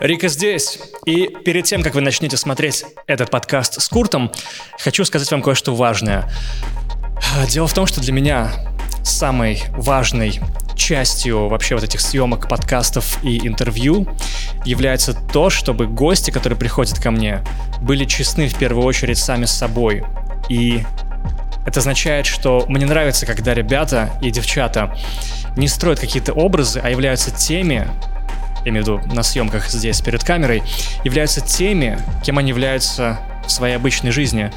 Рика здесь. И перед тем, как вы начнете смотреть этот подкаст с Куртом, хочу сказать вам кое-что важное. Дело в том, что для меня самой важной частью вообще вот этих съемок, подкастов и интервью является то, чтобы гости, которые приходят ко мне, были честны в первую очередь сами с собой. И это означает, что мне нравится, когда ребята и девчата не строят какие-то образы, а являются теми, я имею в виду на съемках здесь перед камерой, являются теми, кем они являются в своей обычной жизни.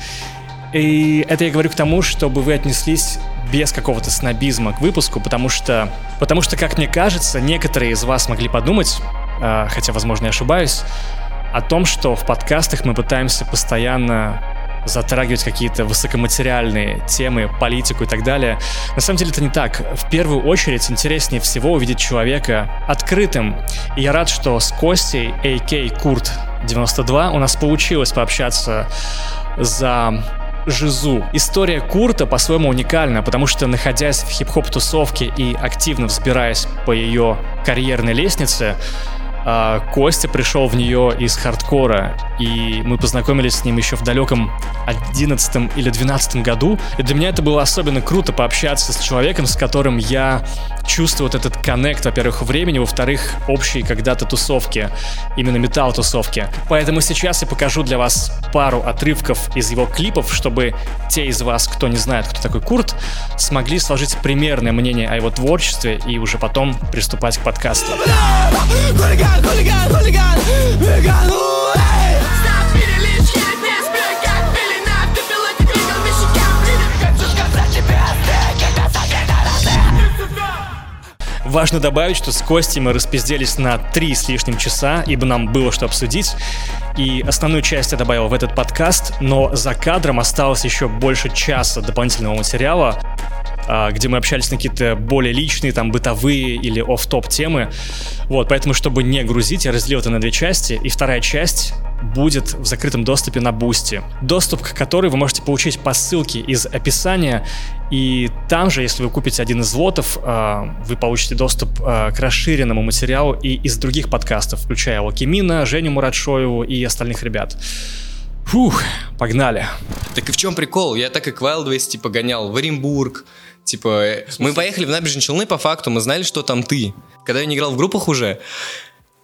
И это я говорю к тому, чтобы вы отнеслись без какого-то снобизма к выпуску, потому что, потому что, как мне кажется, некоторые из вас могли подумать, э, хотя, возможно, я ошибаюсь, о том, что в подкастах мы пытаемся постоянно затрагивать какие-то высокоматериальные темы, политику и так далее. На самом деле это не так. В первую очередь интереснее всего увидеть человека открытым. И я рад, что с Костей, AK Курт 92, у нас получилось пообщаться за Жизу. История Курта по-своему уникальна, потому что, находясь в хип-хоп тусовке и активно взбираясь по ее карьерной лестнице, а, Костя пришел в нее из хардкора, и мы познакомились с ним еще в далеком 11 или 12 году. И для меня это было особенно круто пообщаться с человеком, с которым я чувствую вот этот коннект, во-первых, времени, во-вторых, общие когда-то тусовки, именно металл-тусовки. Поэтому сейчас я покажу для вас пару отрывков из его клипов, чтобы те из вас, кто не знает, кто такой Курт, смогли сложить примерное мнение о его творчестве и уже потом приступать к подкасту. Важно добавить, что с Костей мы распизделись на три с лишним часа, ибо нам было что обсудить. И основную часть я добавил в этот подкаст, но за кадром осталось еще больше часа дополнительного материала, где мы общались на какие-то более личные, там, бытовые или оф-топ темы. Вот, поэтому, чтобы не грузить, я разделил это на две части, и вторая часть будет в закрытом доступе на Boosty. Доступ к которой вы можете получить по ссылке из описания, и там же, если вы купите один из лотов, а, вы получите доступ а, к расширенному материалу и из других подкастов, включая Лакимина, Женю Муратшоеву и остальных ребят. Фух, погнали. Так и в чем прикол? Я так и к Wildways, типа, гонял в Оренбург, Типа, мы поехали в набережные Челны по факту, мы знали, что там ты. Когда я не играл в группах уже,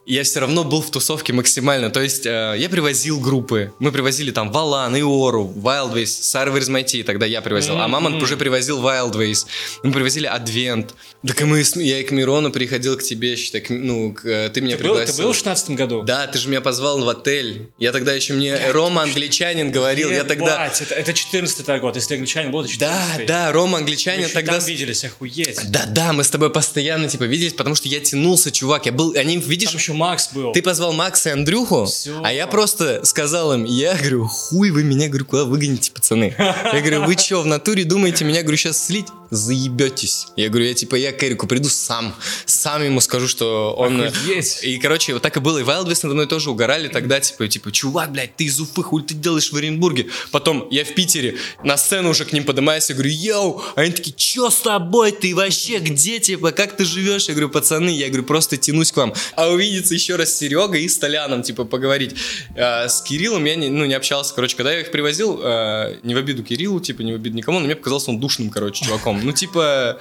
я все равно был в тусовке максимально. То есть э, я привозил группы. Мы привозили там Валан, Иору, Wildways, Sarvers Mighty, тогда я привозил. Mm-hmm. А Мамонт уже привозил Wildways. Мы привозили Адвент. Так и мы, я и к Мирону приходил к тебе, считай, к, ну, к, э, ты меня ты пригласил. Был, ты был в 16 году? Да, ты же меня позвал в отель. Я тогда еще мне я, Рома Англичанин говорил. Я тогда... Это, это 14 год, если Англичанин был, это 14 Да, да, Рома Англичанин мы тогда... там виделись, охуеть. Да, да, мы с тобой постоянно, типа, виделись, потому что я тянулся, чувак. Я был, они, видишь... Там еще Макс был. Ты позвал Макса и Андрюху, Все. а я просто сказал им, я говорю, хуй вы меня, говорю, куда выгоните, пацаны? Я говорю, вы что, в натуре думаете меня, говорю, сейчас слить? Заебетесь. Я говорю, я типа, я к Эрику приду сам, сам ему скажу, что он... Охуеть. И, короче, вот так и было. И Wildwest надо мной тоже угорали тогда, типа, типа, чувак, блядь, ты из Уфы, хуй ты делаешь в Оренбурге? Потом я в Питере на сцену уже к ним поднимаюсь, я говорю, йоу, а они такие, чё с тобой, ты вообще где, типа, как ты живешь? Я говорю, пацаны, я говорю, просто тянусь к вам. А увидеться еще раз Серега Серега и с Толяном, типа, поговорить. А, с Кириллом я не, ну, не общался, короче, когда я их привозил, а, не в обиду Кириллу, типа, не в обиду никому, но мне показался он душным, короче, чуваком. Ну, типа,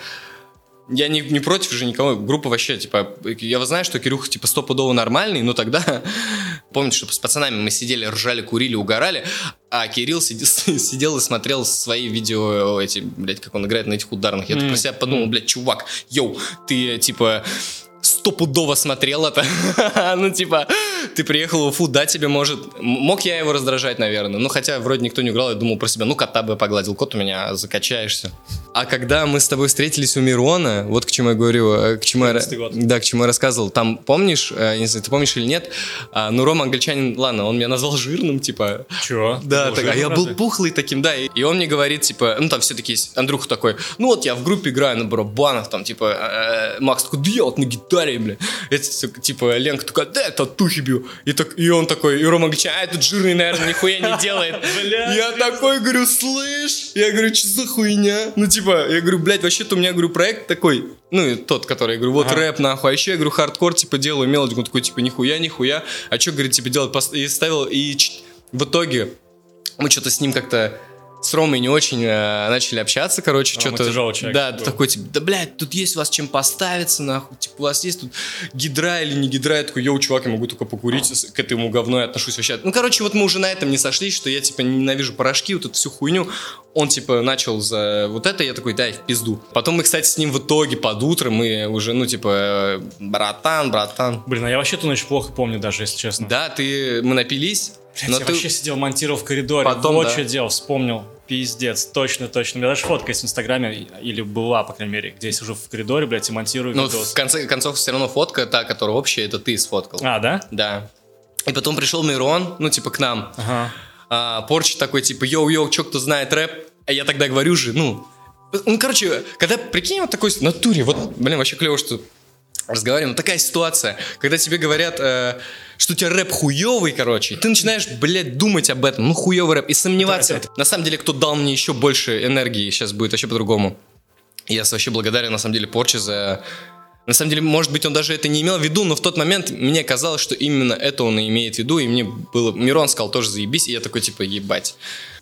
я не, не против же никого, группа вообще, типа, я знаю, что Кирюха, типа, стопудово нормальный, но тогда, помните, что с пацанами мы сидели, ржали, курили, угорали, а Кирилл сидел, сидел и смотрел свои видео, эти, блядь, как он играет на этих ударных. Я mm. про себя подумал, блядь, чувак, йоу, ты, типа, стопудово смотрел это. ну, типа, ты приехал в Уфу, да, тебе может... Мог я его раздражать, наверное. Ну, хотя вроде никто не играл, я думал про себя, ну, кота бы погладил, кот у меня, закачаешься. А когда мы с тобой встретились у Мирона, вот к чему я говорю, э, к чему я... Да, к чему я рассказывал. Там, помнишь, э, не знаю, ты помнишь или нет, а, ну, Рома англичанин, ладно, он меня назвал жирным, типа... Чего? Да, так, а я был пухлый таким, да, и, и он мне говорит, типа, ну, там все-таки есть, Андрюха такой, ну, вот я в группе играю на барабанах, там, типа, э, Макс такой, да я вот на гитаре бля. Это, типа, Ленка такая, да, это татухи бью. И, так, и он такой, и Рома говорит, а этот жирный, наверное, нихуя не делает. Я такой говорю, слышь? Я говорю, что за хуйня? Ну, типа, типа, я говорю, блядь, вообще-то у меня, говорю, проект такой, ну, и тот, который, я говорю, вот Ага. рэп, нахуй, а еще, я говорю, хардкор, типа, делаю мелодику, такой, типа, нихуя, нихуя, а что, говорит, типа, делать, и ставил, и в итоге мы что-то с ним как-то с Ромой не очень э, начали общаться, короче, что-то... тяжелый человек Да, был. такой, типа, да, блядь, тут есть у вас чем поставиться, нахуй, типа, у вас есть тут гидра или не гидра, я такой, йоу, чувак, я могу только покурить, с- к этому говну я отношусь вообще. Ну, короче, вот мы уже на этом не сошлись, что я, типа, ненавижу порошки, вот эту всю хуйню. Он, типа, начал за вот это, я такой, дай, в пизду. Потом мы, кстати, с ним в итоге под утро, мы уже, ну, типа, братан, братан. Блин, а я вообще ту ночь плохо помню даже, если честно. Да, ты, мы напились, Блядь, но я ты... вообще сидел, монтировал в коридоре. Потом, вот да. что делал, вспомнил. Пиздец, точно, точно. У меня даже фотка есть в Инстаграме, или была, по крайней мере, где я сижу в коридоре, блядь, и монтирую Ну, видос. в конце концов, все равно фотка, та, которая общая, это ты сфоткал. А, да? Да. И потом пришел Мирон, ну, типа, к нам. Ага. а, Порч такой, типа, йоу-йоу, чё, кто знает рэп? А я тогда говорю же, ну... Ну, короче, когда, прикинь, вот такой натуре, вот, блин, вообще клево, что разговариваем, такая ситуация, когда тебе говорят, э, что у тебя рэп хуёвый, короче, и ты начинаешь, блядь, думать об этом, ну, хуёвый рэп, и сомневаться. Это- На самом деле, кто дал мне еще больше энергии, сейчас будет вообще по-другому. Я вообще благодарен, на самом деле, Порче за... На самом деле, может быть, он даже это не имел в виду, но в тот момент мне казалось, что именно это он и имеет в виду, и мне было... Мирон сказал тоже заебись, и я такой, типа, ебать.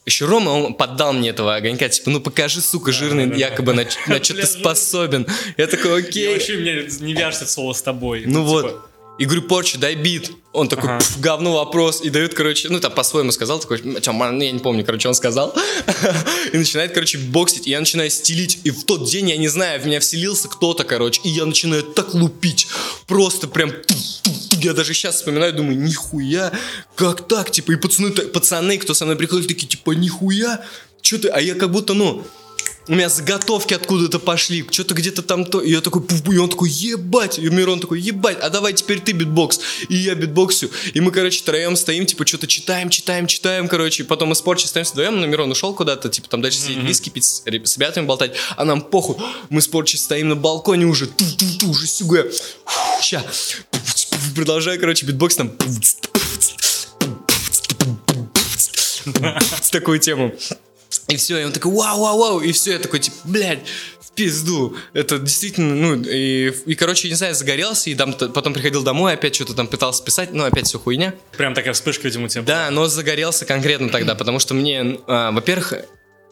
Еще Рома, он поддал мне этого огонька, типа, ну покажи, сука, жирный, якобы на, на что ты способен. Я такой, окей. вообще мне не вяжется слово с тобой. Ну типа, вот. И говорю, Порче, дай бит. Он такой, Ага. «Пф, говно вопрос. И дает, короче, ну там по-своему сказал, такой, «Чё, ман, ну, я не помню, короче, он сказал. И начинает, короче, боксить. И я начинаю стелить. И в тот день, я не знаю, в меня вселился кто-то, короче. И я начинаю так лупить. Просто прям... Я даже сейчас вспоминаю, думаю, нихуя, как так? Типа, и пацаны, пацаны, кто со мной приходит, такие, типа, нихуя, что ты? А я как будто, ну, у меня заготовки откуда-то пошли, что-то где-то там то. И я такой, и он такой, ебать. И Мирон такой, ебать, а давай теперь ты битбокс. И я битбоксю. И мы, короче, троем стоим, типа, что-то читаем, читаем, читаем, короче. И потом мы с Порчи остаемся вдвоем, но Мирон ушел куда-то, типа, там дальше сидеть виски пить, с, с ребятами болтать. А нам похуй. Мы с Порчи стоим на балконе уже, ту-ту-ту, уже сюга. Ща. Продолжаю, короче, битбокс там. С такую тему. И все, и он такой, вау, вау, вау, и все, я такой, типа, блядь, в пизду. Это действительно, ну, и, и короче, не знаю, загорелся, и там, потом приходил домой, опять что-то там пытался писать, ну, опять все хуйня. Прям такая вспышка, видимо, у тебя Да, но загорелся конкретно тогда, потому что мне, а, во-первых,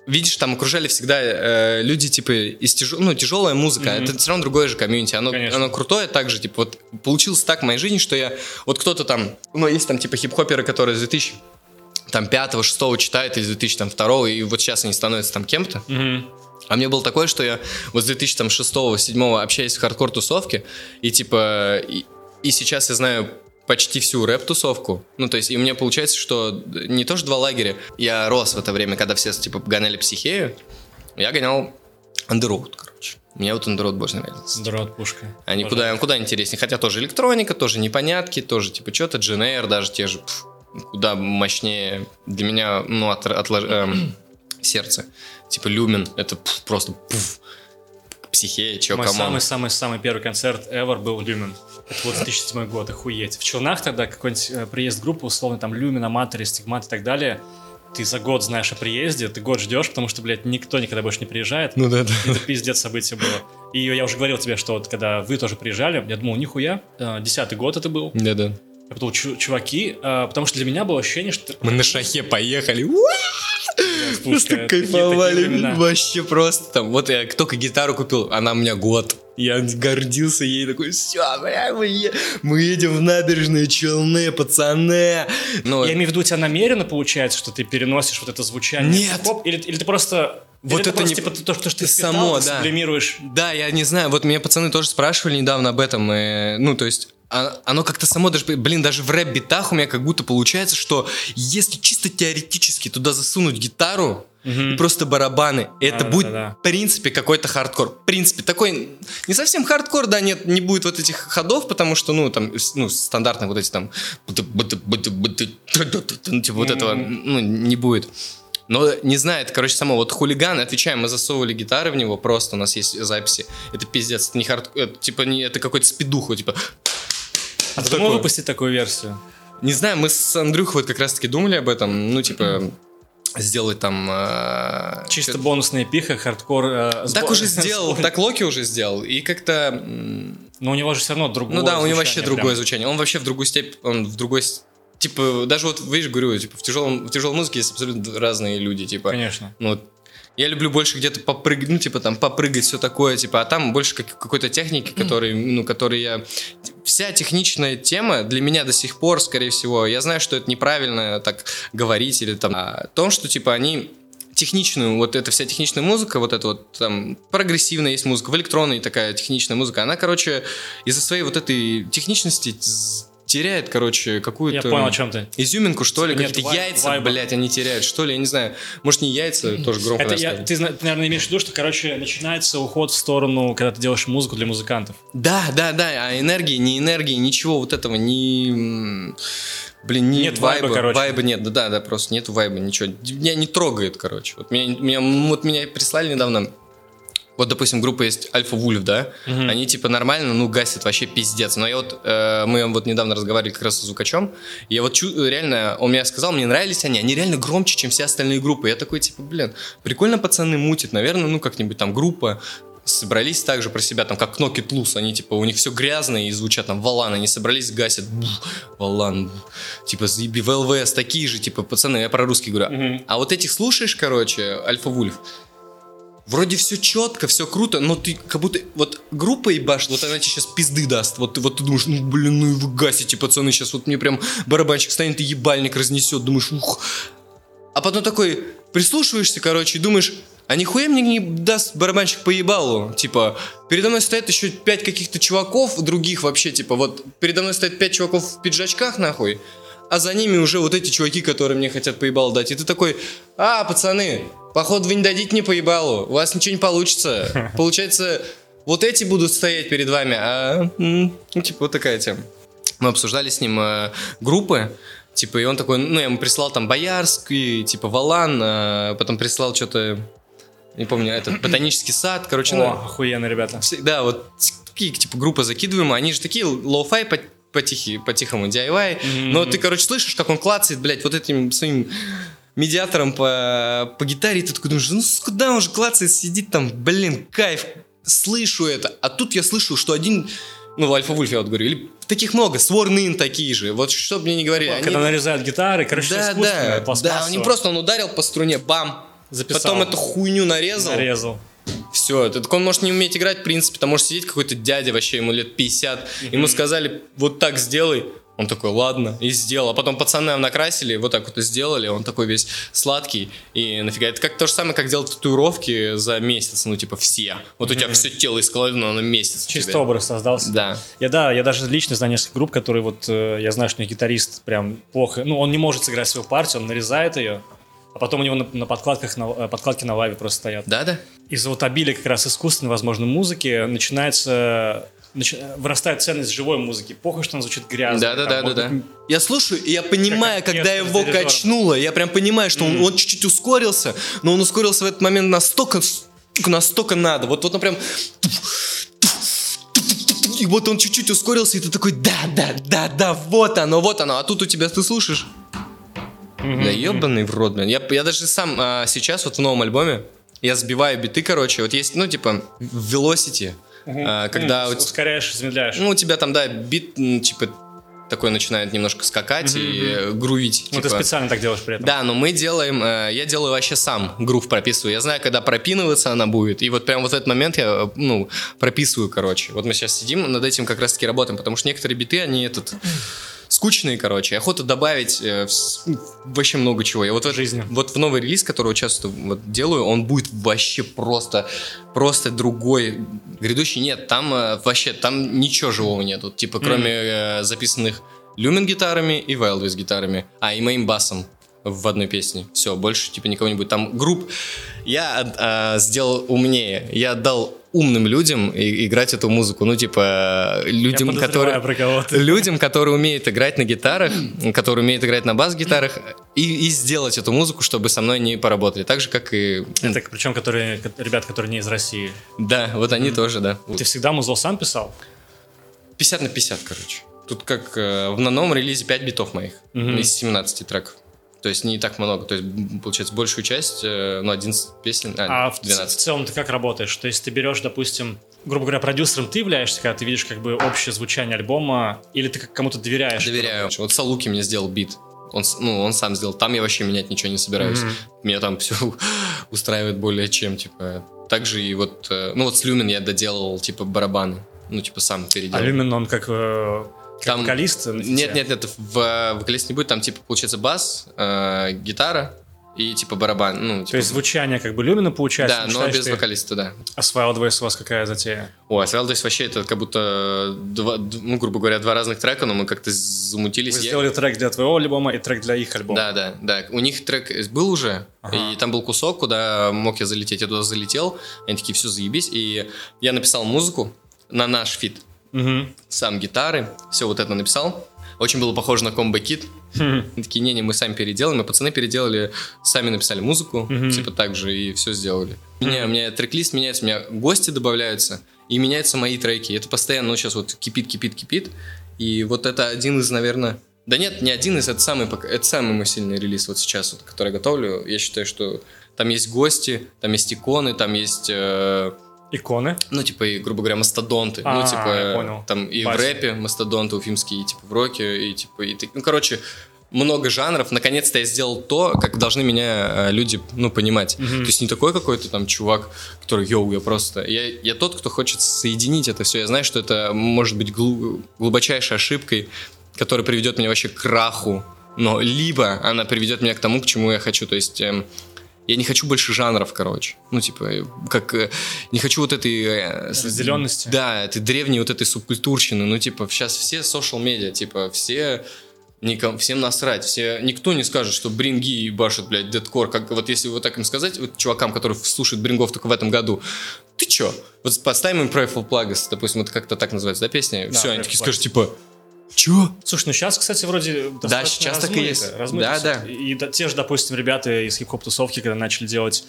видишь, там окружали всегда э, люди, типа, из тяжел... ну, тяжелая музыка, это все равно другое же комьюнити, оно, Конечно. оно крутое также, типа, вот получилось так в моей жизни, что я, вот кто-то там, ну, есть там, типа, хип-хоперы, которые с 2000 там пятого, шестого читают из 2002 и вот сейчас они становятся там кем-то. Мгм. А мне было такое, что я вот с 2006-2007 общаюсь в хардкор-тусовке, и типа, и, и сейчас я знаю почти всю рэп-тусовку. Ну, то есть, и мне получается, что не то, что два лагеря. Я рос в это время, когда все, типа, гоняли психею. Я гонял андерроуд, короче. Мне вот андерроуд больше нравится. Здорово, пушка. Они Пожалуйста. куда, куда интереснее. Хотя тоже электроника, тоже непонятки, тоже типа что-то, GNR, даже те же, пф, куда мощнее для меня, ну, от, отлож- эм, сердце. Типа Люмен, это пф, просто пф, психея, чё, Мой самый-самый-самый первый концерт ever был Люмен. Это вот 2007 год, охуеть. В Челнах тогда какой-нибудь э, приезд группы, условно, там Люмен, Аматори, Стигмат и так далее. Ты за год знаешь о приезде, ты год ждешь, потому что, блядь, никто никогда больше не приезжает. Ну да, да. Это пиздец событие было. И я уже говорил тебе, что вот когда вы тоже приезжали, я думал, нихуя, э, десятый год это был. Да, да. Я подумал, «Чу- чуваки, э, потому что для меня было ощущение, что... Мы на шахе поехали. Просто кайфовали. Вообще просто там. Вот я только гитару купил, она у меня год. Я гордился ей, такой, все, бля, мы, е- мы едем в набережные Челны, пацаны. Ну, Я имею в виду, у тебя намеренно получается, что ты переносишь вот это звучание? Нет. Хип-хоп? Или, или ты просто... Вот или это просто, не- типа, то, что ты само, впитал, да. сублимируешь. Да, я не знаю, вот меня пацаны тоже спрашивали недавно об этом, э, ну, то есть, а- оно как-то само даже, блин, даже в рэп-битах у меня как будто получается, что если чисто теоретически туда засунуть гитару и просто барабаны, это Да, будет, да, да. в принципе, какой-то хардкор. В принципе, такой, не совсем хардкор, да, нет, не будет вот этих ходов, потому что, ну, там, ну, стандартные вот эти там, ну, типа вот этого, ну, не будет. Но не знаю, это, короче, само, вот хулиган, отвечаем, мы засовывали гитары в него, просто у нас есть записи. Это пиздец, это не хард... это, типа, не, это какой-то спидуху, типа... А ты думал выпустить такую версию? Не знаю, мы с Андрюхой вот как раз-таки думали об этом, ну, типа... сделать там... э, Чисто чё- бонусная EP-ха, хардкор. э, Так уже сделал, так Локи уже сделал. И как-то... Но у него же все равно другое Ну да, у него вообще звучание другое прям. звучание. Он вообще в другую степь, он в другой... Типа, даже вот, видишь, говорю, типа, в, тяжелом, в тяжелой музыке есть абсолютно разные люди, типа. Конечно. Ну, вот я люблю больше где-то попрыгать, ну, типа, там, попрыгать, все такое, типа, а там больше как, какой-то техники, который, ну, который я... Вся техничная тема для меня до сих пор, скорее всего, я знаю, что это неправильно так говорить или там... О том, что, типа, они техничную, вот эта вся техничная музыка, вот эта вот там прогрессивная есть музыка, в электронной такая техничная музыка, она, короче, из-за своей вот этой техничности теряет, короче, Я какую-то... понял, о чем ты. Изюминку, что ли, какие-то яйца, вайба. блядь, они теряют, что ли, я не знаю. Может, не яйца, тоже громко Это я, ты, наверное, имеешь в виду, что, короче, начинается уход в сторону, когда ты делаешь музыку для музыкантов. Да, да, да, а энергии, не энергии, ничего вот этого, м, Блин, ни Нет вайба, короче. Вайба нет, да, да, да, просто нет вайба, ничего. Меня не трогает, короче. Вот меня, меня, вот меня прислали недавно, вот, допустим, группа есть Альфа Вульф, да, они типа нормально, ну, гасят вообще пиздец. Но я вот, э, мы вот недавно разговаривали как раз с звукачом, и я вот чу- реально, он мне сказал, мне нравились они, они реально громче, чем все остальные группы. Я такой, типа, блин, прикольно пацаны мутят, наверное, ну, как-нибудь там группа, собрались также про себя, там, как Knock It Loose, они, типа, у них все грязное и звучат, там, Валан, они собрались, гасят, бух, Валан, бух. типа, заеби, в ЛВС, такие же, типа, пацаны, я про русский говорю. А вот этих слушаешь, короче, Альфа Вульф, Вроде все четко, все круто, но ты как будто вот группа ебашит, вот она тебе сейчас пизды даст. Вот, вот ты думаешь, ну блин, ну и вы гасите, пацаны, сейчас вот мне прям барабанщик станет и ебальник разнесет. Думаешь, ух. А потом такой прислушиваешься, короче, и думаешь, а нихуя мне не даст барабанщик по ебалу. Типа, передо мной стоят еще пять каких-то чуваков, других вообще, типа, вот передо мной стоят пять чуваков в пиджачках, нахуй, а за ними уже вот эти чуваки, которые мне хотят по ебалу дать. И ты такой, а, пацаны, походу вы не дадите мне по ебалу, у вас ничего не получится. Получается, вот эти будут стоять перед вами, а, ну, типа, вот такая тема. Мы обсуждали с ним э, группы, типа, и он такой, ну, я ему прислал там Боярский, типа, Валан, э, потом прислал что-то, не помню, этот, Ботанический сад, короче, О, ну, охуенно, ребята. да, вот такие, типа, группы закидываем, они же такие lo-fi по, по-тихому DIY, но ты, короче, слышишь, как он клацает, блядь, вот этим своим медиатором по, по гитаре, и ты такой думаешь, ну куда он же клацает, сидит там, блин, кайф, слышу это, а тут я слышу, что один, ну, в Альфа Вульф я вот говорю, или таких много, Сворнын такие же, вот что бы мне не говорили, они- Когда нарезают гитары, короче, да, да, да, не просто, он ударил по струне, бам, Записал. потом эту хуйню нарезал, нарезал. все, так он может не уметь играть, в принципе, там может сидеть какой-то дядя, вообще ему лет 50, ему сказали, вот так сделай, он такой, ладно, и сделал. А потом пацаны накрасили, вот так вот и сделали, он такой весь сладкий, и нафига. Это как то же самое, как делать татуировки за месяц, ну, типа, все. Вот у тебя все тело исколено на месяц. Чисто тебя. образ создался. Да. Я да, я даже лично знаю несколько групп, которые вот, э, я знаю, что у них гитарист прям плохо, ну, он не может сыграть свою партию, он нарезает ее, а потом у него на, на подкладках, на, э, подкладки на лаве просто стоят. Да-да? Из-за вот обилия как раз искусственной, возможно, музыки начинается, начи- вырастает ценность живой музыки. Похуй, что она звучит грязно. Да, да, да, да, да. Я слушаю, и я понимаю, Как когда его качнуло, я прям понимаю, что он, он чуть-чуть ускорился, но он ускорился в этот момент настолько, настолько надо. Вот, вот он прям... И вот он чуть-чуть ускорился, и ты такой, да, да, да, да, вот оно, вот оно. А тут у тебя ты слушаешь. Да ебаный в рот, блин. Я, я даже сам а, сейчас, вот в новом альбоме, я сбиваю биты, короче. Вот есть, ну, типа, в А, когда... м, у ускоряешь, замедляешь. ну, у тебя там, да, бит, типа, такой начинает немножко скакать и э, грувить. ну, ты типа. специально так делаешь при этом. Да, но мы делаем, э, я делаю вообще сам, грув прописываю. Я знаю, когда пропинываться она будет. И вот прям вот этот момент я, ну, прописываю, короче. Вот мы сейчас сидим, над этим как раз-таки работаем, потому что некоторые биты, они этот скучные, короче. Охота добавить э, вс- вообще много чего. Я вот, в Жизни. вот в новый релиз, который часто вот делаю, он будет вообще просто, просто другой. Грядущий нет, там э, вообще, там ничего живого нету. Типа, кроме э, записанных люмен гитарами и Wildwest гитарами. А, и моим басом в одной песне. Все, больше типа никого не будет. Там групп я а, сделал умнее. Я отдал умным людям играть эту музыку. Ну, типа, людям, которые... Людям, которые умеют играть на гитарах, которые умеют играть на бас-гитарах, и, и сделать эту музыку, чтобы со мной не поработали. Так же, как и... Это причем которые, ко- ребят, которые не из России. Да, вот они тоже, да. Ты всегда музло сам писал? 50 на 50, короче. Тут как э, в на новом релизе 5 битов моих Мгм. из 17 треков. То есть не так много. То есть, получается, большую часть, э, ну, 11 песен, а, А в, ц- в 12. целом ты как работаешь? То есть ты берешь, допустим, грубо говоря, продюсером ты являешься, когда ты видишь как бы общее звучание альбома, или ты кому-то доверяешь? Доверяю. Вот Салуки мне сделал бит. Он, ну, он сам сделал. Там я вообще менять ничего не собираюсь. Мгм. Меня там все устраивает более чем, типа. Также и вот, э, ну вот с Люмен я доделал, типа, барабаны. Ну, типа, сам переделал. А Люмин, он как, э, как Там- вокалист? фите? Нет, нет, нет, в вокалист не будет, там, типа, получается, бас, э, гитара и, типа, барабан. Ну, То типа, есть звучание как бы Люмина получается? да, но считаешь без вокалиста, да. А с Wildways у вас какая затея? Ой, а Свелдес вообще это как будто, два, д- ну, грубо говоря, два разных трека, но мы как-то замутились. Вы Я- сделали трек для твоего альбома и трек для их альбома. Да, да, да. У них трек был уже, Ага. и там был кусок, куда мог я залететь. Я туда залетел, они такие, все, заебись. И я написал музыку на наш фит. Мгм. Сам гитары, все вот это написал. Очень было похоже на комбо кит. Хм. Они такие, не-не, мы сами переделаем. И пацаны переделали, сами написали музыку, типа так же, и все сделали. У меня, у меня трек-лист меняется, у меня гости добавляются, и меняются мои треки. Это постоянно, ну, сейчас вот кипит, кипит, кипит. И вот это один из, наверное... Да нет, не один из, это самый, это самый мой сильный релиз вот сейчас, вот, который я готовлю. Я считаю, что там есть гости, там есть иконы, там есть... э, Иконы. ну, типа, и, грубо говоря, мастодонты. А, ну, типа, понял. там и Базис. в рэпе мастодонты уфимские, и, типа, в роке, и, типа, и, ну, короче, много жанров. Наконец-то я сделал то, как должны меня э, люди, ну, понимать. Мгм. То есть не такой какой-то там чувак, который, йоу, я просто... Я, я тот, кто хочет соединить это все. Я знаю, что это может быть глу- глубочайшей ошибкой, которая приведет меня вообще к краху. Но либо она приведет меня к тому, к чему я хочу. То есть... эм, я не хочу больше жанров, короче. Ну, типа, э, как... э, Не хочу вот этой... э, Разделенности. Да, этой древней вот этой субкультурщины. Ну, типа, сейчас все social медиа, типа, все... Ником, всем насрать, все, никто не скажет, что бринги башат, блядь, дедкор, как вот если вот так им сказать, вот чувакам, которые слушают брингов только в этом году, ты чё? Вот поставим им Prayful Plagas, допустим, это как-то так называется, да, песня? Да, все, они такие скажут, типа, чё? Слушай, ну сейчас, кстати, вроде достаточно сейчас так и размыто, есть. размыто Да, да. И да- те же, допустим, ребята из хип-хоп-тусовки, когда начали делать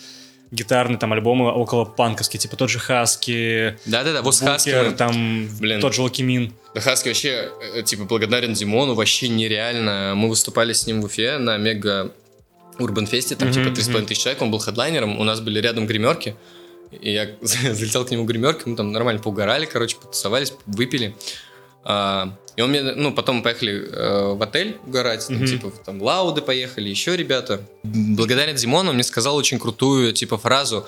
гитарные там альбомы около панковские, типа тот же Хаски, Да-да-да, вот Букер, Хаски, там Блин. тот же Loqiemean. Да Хаски вообще, э, типа, благодарен Димону, вообще нереально. Мы выступали с ним в Уфе на мега Урбан Фесте, там Мгм, типа 3,5 тысяч человек, он был хедлайнером, у нас были рядом гримерки, и я залетел к нему гримерки, мы там нормально поугорали, короче, потусовались, выпили. А, и он мне, ну, потом мы поехали э, в отель угорать, там, Мгм. типа, там, Лауды поехали, еще ребята. Благодаря Димону он мне сказал очень крутую, типа, фразу.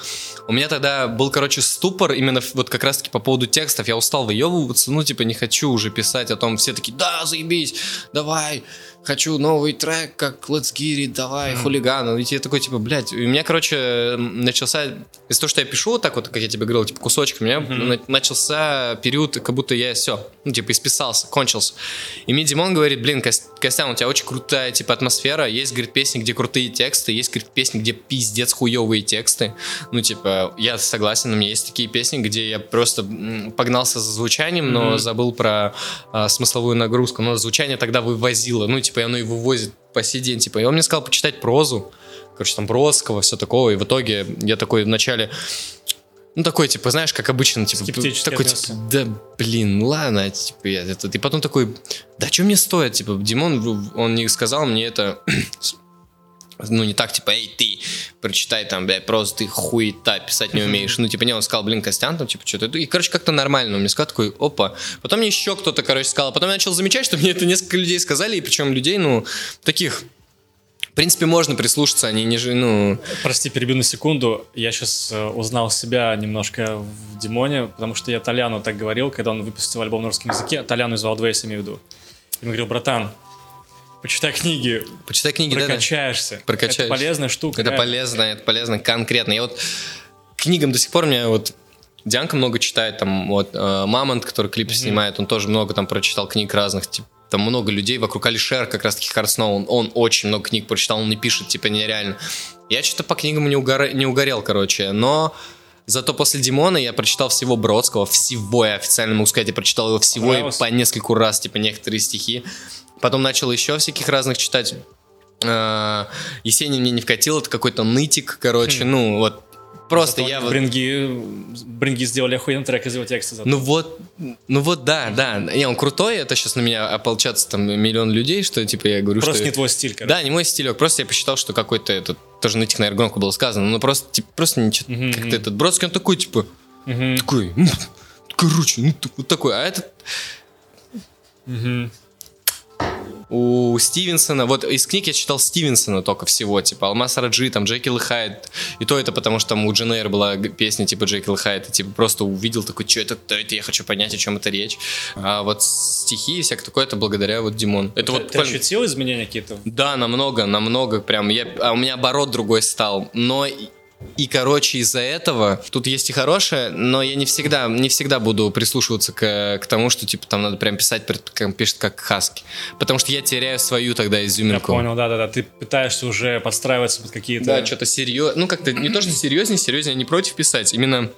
У меня тогда был, короче, ступор именно вот как раз-таки по поводу текстов. Я устал выебываться, ну, типа, не хочу уже писать о том. Все такие, да, заебись, давай, хочу новый трек, как Let's Get It, давай, хулиган. И я такой, типа, блядь, у меня, короче, начался, из-за того, что я пишу вот так вот, как я тебе говорил, типа, кусочками, у меня на- начался период, как будто я все, ну, типа, исписался, кончился. И мне Димон говорит, блин, Кос- Костян, у тебя очень крутая, типа, атмосфера, есть, говорит, песни, где крутые тексты, есть, говорит, песни, где пиздец хуевые тексты. Ну, типа, я согласен, у меня есть такие песни, где я просто погнался за звучанием, но Мгм. забыл про а, смысловую нагрузку. Но звучание тогда вывозило, ну, типа, и оно и вывозит по сей день, типа. И он мне сказал почитать прозу, короче, там, Бродского, все такого, и в итоге я такой вначале... Ну, такой, типа, знаешь, как обычно, типа, такой, типа, да, блин, ладно, типа, я это... И потом такой, да что мне стоит, типа, Димон, он не сказал мне это, ну, не так, типа, эй, ты, прочитай там, блядь, просто ты хуета, писать не умеешь. Ну, типа, не, он сказал, блин, Костян, там, типа, что-то. И, короче, как-то нормально. Он мне сказал такой, опа. Потом мне еще кто-то, короче, сказал. Потом я начал замечать, что мне это несколько людей сказали, и причем людей, ну, таких, в принципе, можно прислушаться, они не же, ну... Прости, перебью на секунду. Я сейчас узнал себя немножко в Димоне, потому что я Толяну так говорил, когда он выпустил альбом на русском языке. Толяну из Wildways имею в виду. И он говорил, братан, почитай книги, Почитай книги, да, да. прокачаешься. Прокачаешься. Это полезная штука. Это реально. полезно, это полезно конкретно. Я вот книгам до сих пор меня вот Дианка много читает, там вот э, Мамонт, который клипы снимает, он тоже много там прочитал книг разных, типа, там много людей вокруг Алишер, как раз таки Харсноу, он, он очень много книг прочитал, он не пишет, типа, нереально. Я что-то по книгам не, угора- не угорел, короче, но зато после Димона я прочитал всего Бродского, всего, я официально могу сказать, я прочитал его всего и Понравилось? по нескольку раз, типа, некоторые стихи. Потом начал еще всяких разных читать. Э, Есенин мне не вкатил, это какой-то нытик, короче, Хм. ну, вот Просто Зато я вот... Бринги, бринги сделали охуенный трек из его текста. зато. Ну вот, ну вот, да, да. Не, он крутой, это сейчас на меня ополчатся там миллион людей, что типа я говорю, Просто что... не твой стиль, короче. Да, не мой стилек, просто я посчитал, что какой-то этот, тоже нытик, наверное, громко было сказано, но просто, типа, просто ничего, Мгм, как-то этот Бродский, он такой, типа, Мгм, такой, «М, короче, ну, вот такой, а этот мгм. У Стивенсона, вот из книг я читал Стивенсона только всего, типа Алмаз Раджи, там Джекил и Хайд, и то это потому, что там у Джен Эйр была песня типа Джекил и Хайд, и типа просто увидел такой, что это, кто это, я хочу понять, о чем это речь. А вот стихи и всякое такое, это благодаря вот Димон. Это Ты, вот ты ощутил изменения какие-то? Да, намного, намного прям. Я, а у меня оборот другой стал. Но и, короче, из-за этого тут есть и хорошее, но я не всегда, не всегда буду прислушиваться к, к тому, что типа там надо прям писать, как пишет как хаски. Потому что я теряю свою тогда Я изюминку. понял, да-да-да. Ты пытаешься уже подстраиваться под какие-то... Да, что-то серьезно. Ну, как-то не то, что серьезнее, серьезнее не против писать. Именно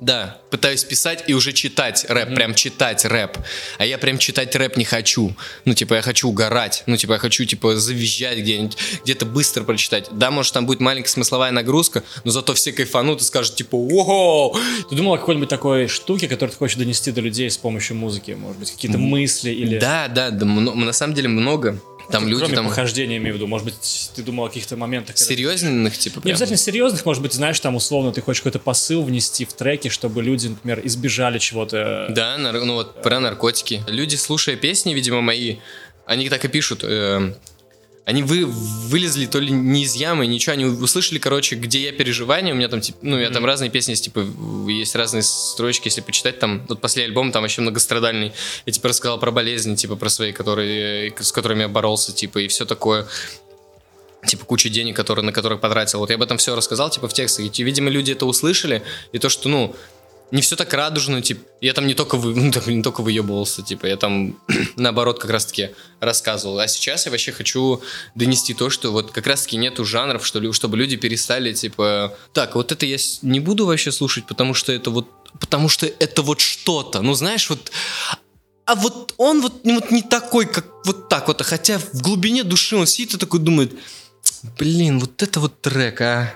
да, пытаюсь писать и уже читать рэп, прям читать рэп. А я прям читать рэп не хочу. Ну, типа, я хочу угорать. Ну, типа, я хочу, типа, завизжать где-нибудь, где-то быстро прочитать. Да, может, там будет маленькая смысловая нагрузка, но зато все кайфанут и скажут, типа, «Воу!» Ты думал о какой-нибудь такой штуке, которую ты хочешь донести до людей с помощью музыки? Может быть, какие-то мысли или... Да, да, да, на самом деле много. Там люди Кроме там похождения, имею в виду. Может быть, ты думал о каких-то моментах... серьезных, типа, Не прям. обязательно серьезных, может быть, знаешь, там условно ты хочешь какой-то посыл внести в треки, чтобы люди, например, избежали чего-то. Да, нар- ну вот про наркотики. Люди, слушая песни, видимо, мои, они так и пишут. э, они вы, вылезли то ли не из ямы, ничего, они услышали, короче, где я переживания, у меня там, типа, ну, я там разные песни, есть, типа, есть разные строчки, если почитать, там, вот последний альбом, там вообще многострадальный, я, типа, рассказал про болезни, типа, про свои, которые, с которыми я боролся, типа, и все такое типа куча денег, которые, на которых потратил. Вот я об этом все рассказал, типа, в тексте. И, видимо, люди это услышали, и то, что, ну, не все так радужно, типа, я там не только, вы, ну, так, не только выебывался, типа, я там, наоборот, как раз-таки рассказывал. А сейчас я вообще хочу донести то, что вот как раз-таки нету жанров, что чтобы люди перестали, типа, так, вот это я не буду вообще слушать, потому что это вот, потому что это вот что-то. Ну, знаешь, вот а вот он вот, ну, вот не такой, как вот так вот, а хотя в глубине души он сидит и такой думает, блин, вот это вот трек, а,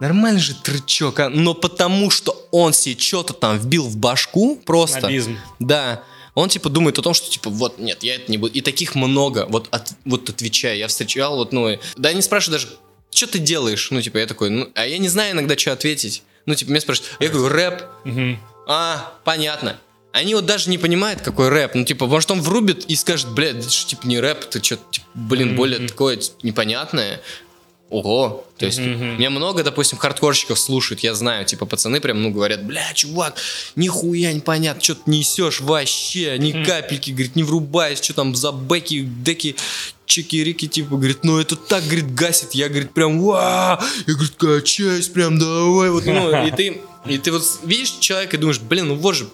нормальный же тречок, а, но потому что он себе что-то там вбил в башку просто, Снобизм. да, он типа думает о том, что типа вот нет, я это не буду, и таких много, вот от, вот отвечаю, я встречал вот, ну, да, не спрашиваю даже, что ты делаешь, ну, типа, я такой, ну, а я не знаю иногда, что ответить, ну, типа, меня спрашивают, я говорю, рэп, Мгм. а, понятно. Они вот даже не понимают, какой рэп. Ну, типа, может, он врубит и скажет, блядь, это ж, типа, не рэп, это что-то, типа, блин, более такое типа, непонятное. Ого. То есть, Мгм. меня много, допустим, хардкорщиков слушают, я знаю, типа, пацаны прям, ну, говорят, бля, чувак, нихуя непонятно, что ты несешь вообще, ни капельки, говорит, не врубаясь, что там за бэки, деки, чики-рики, типа, говорит, ну, это так, говорит, гасит, я, говорит, прям, ва, я, говорит, качаюсь, прям, давай, вот, ну, и ты, и ты вот видишь человека и думаешь, блин, ну, вот же,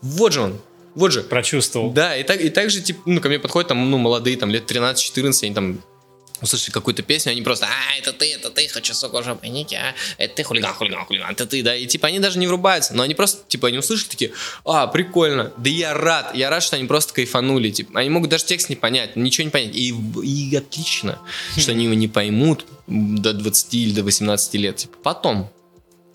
вот же он, вот же, Прочувствовал. да, и так, и так же, типа, ну, ко мне подходят там, ну, молодые, там, лет 13-14, они там услышали какую-то песню, они просто, а, это ты, это ты, хочу, сука, уже поймите, а, это ты, хулиган, хулиган, хулиган, это ты, да, и, типа, они даже не врубаются, но они просто, типа, они услышали такие, а, прикольно, да я рад, я рад, что они просто кайфанули, типа, они могут даже текст не понять, ничего не понять, и, и отлично, что они его не поймут до 20 или до 18 лет, типа, потом,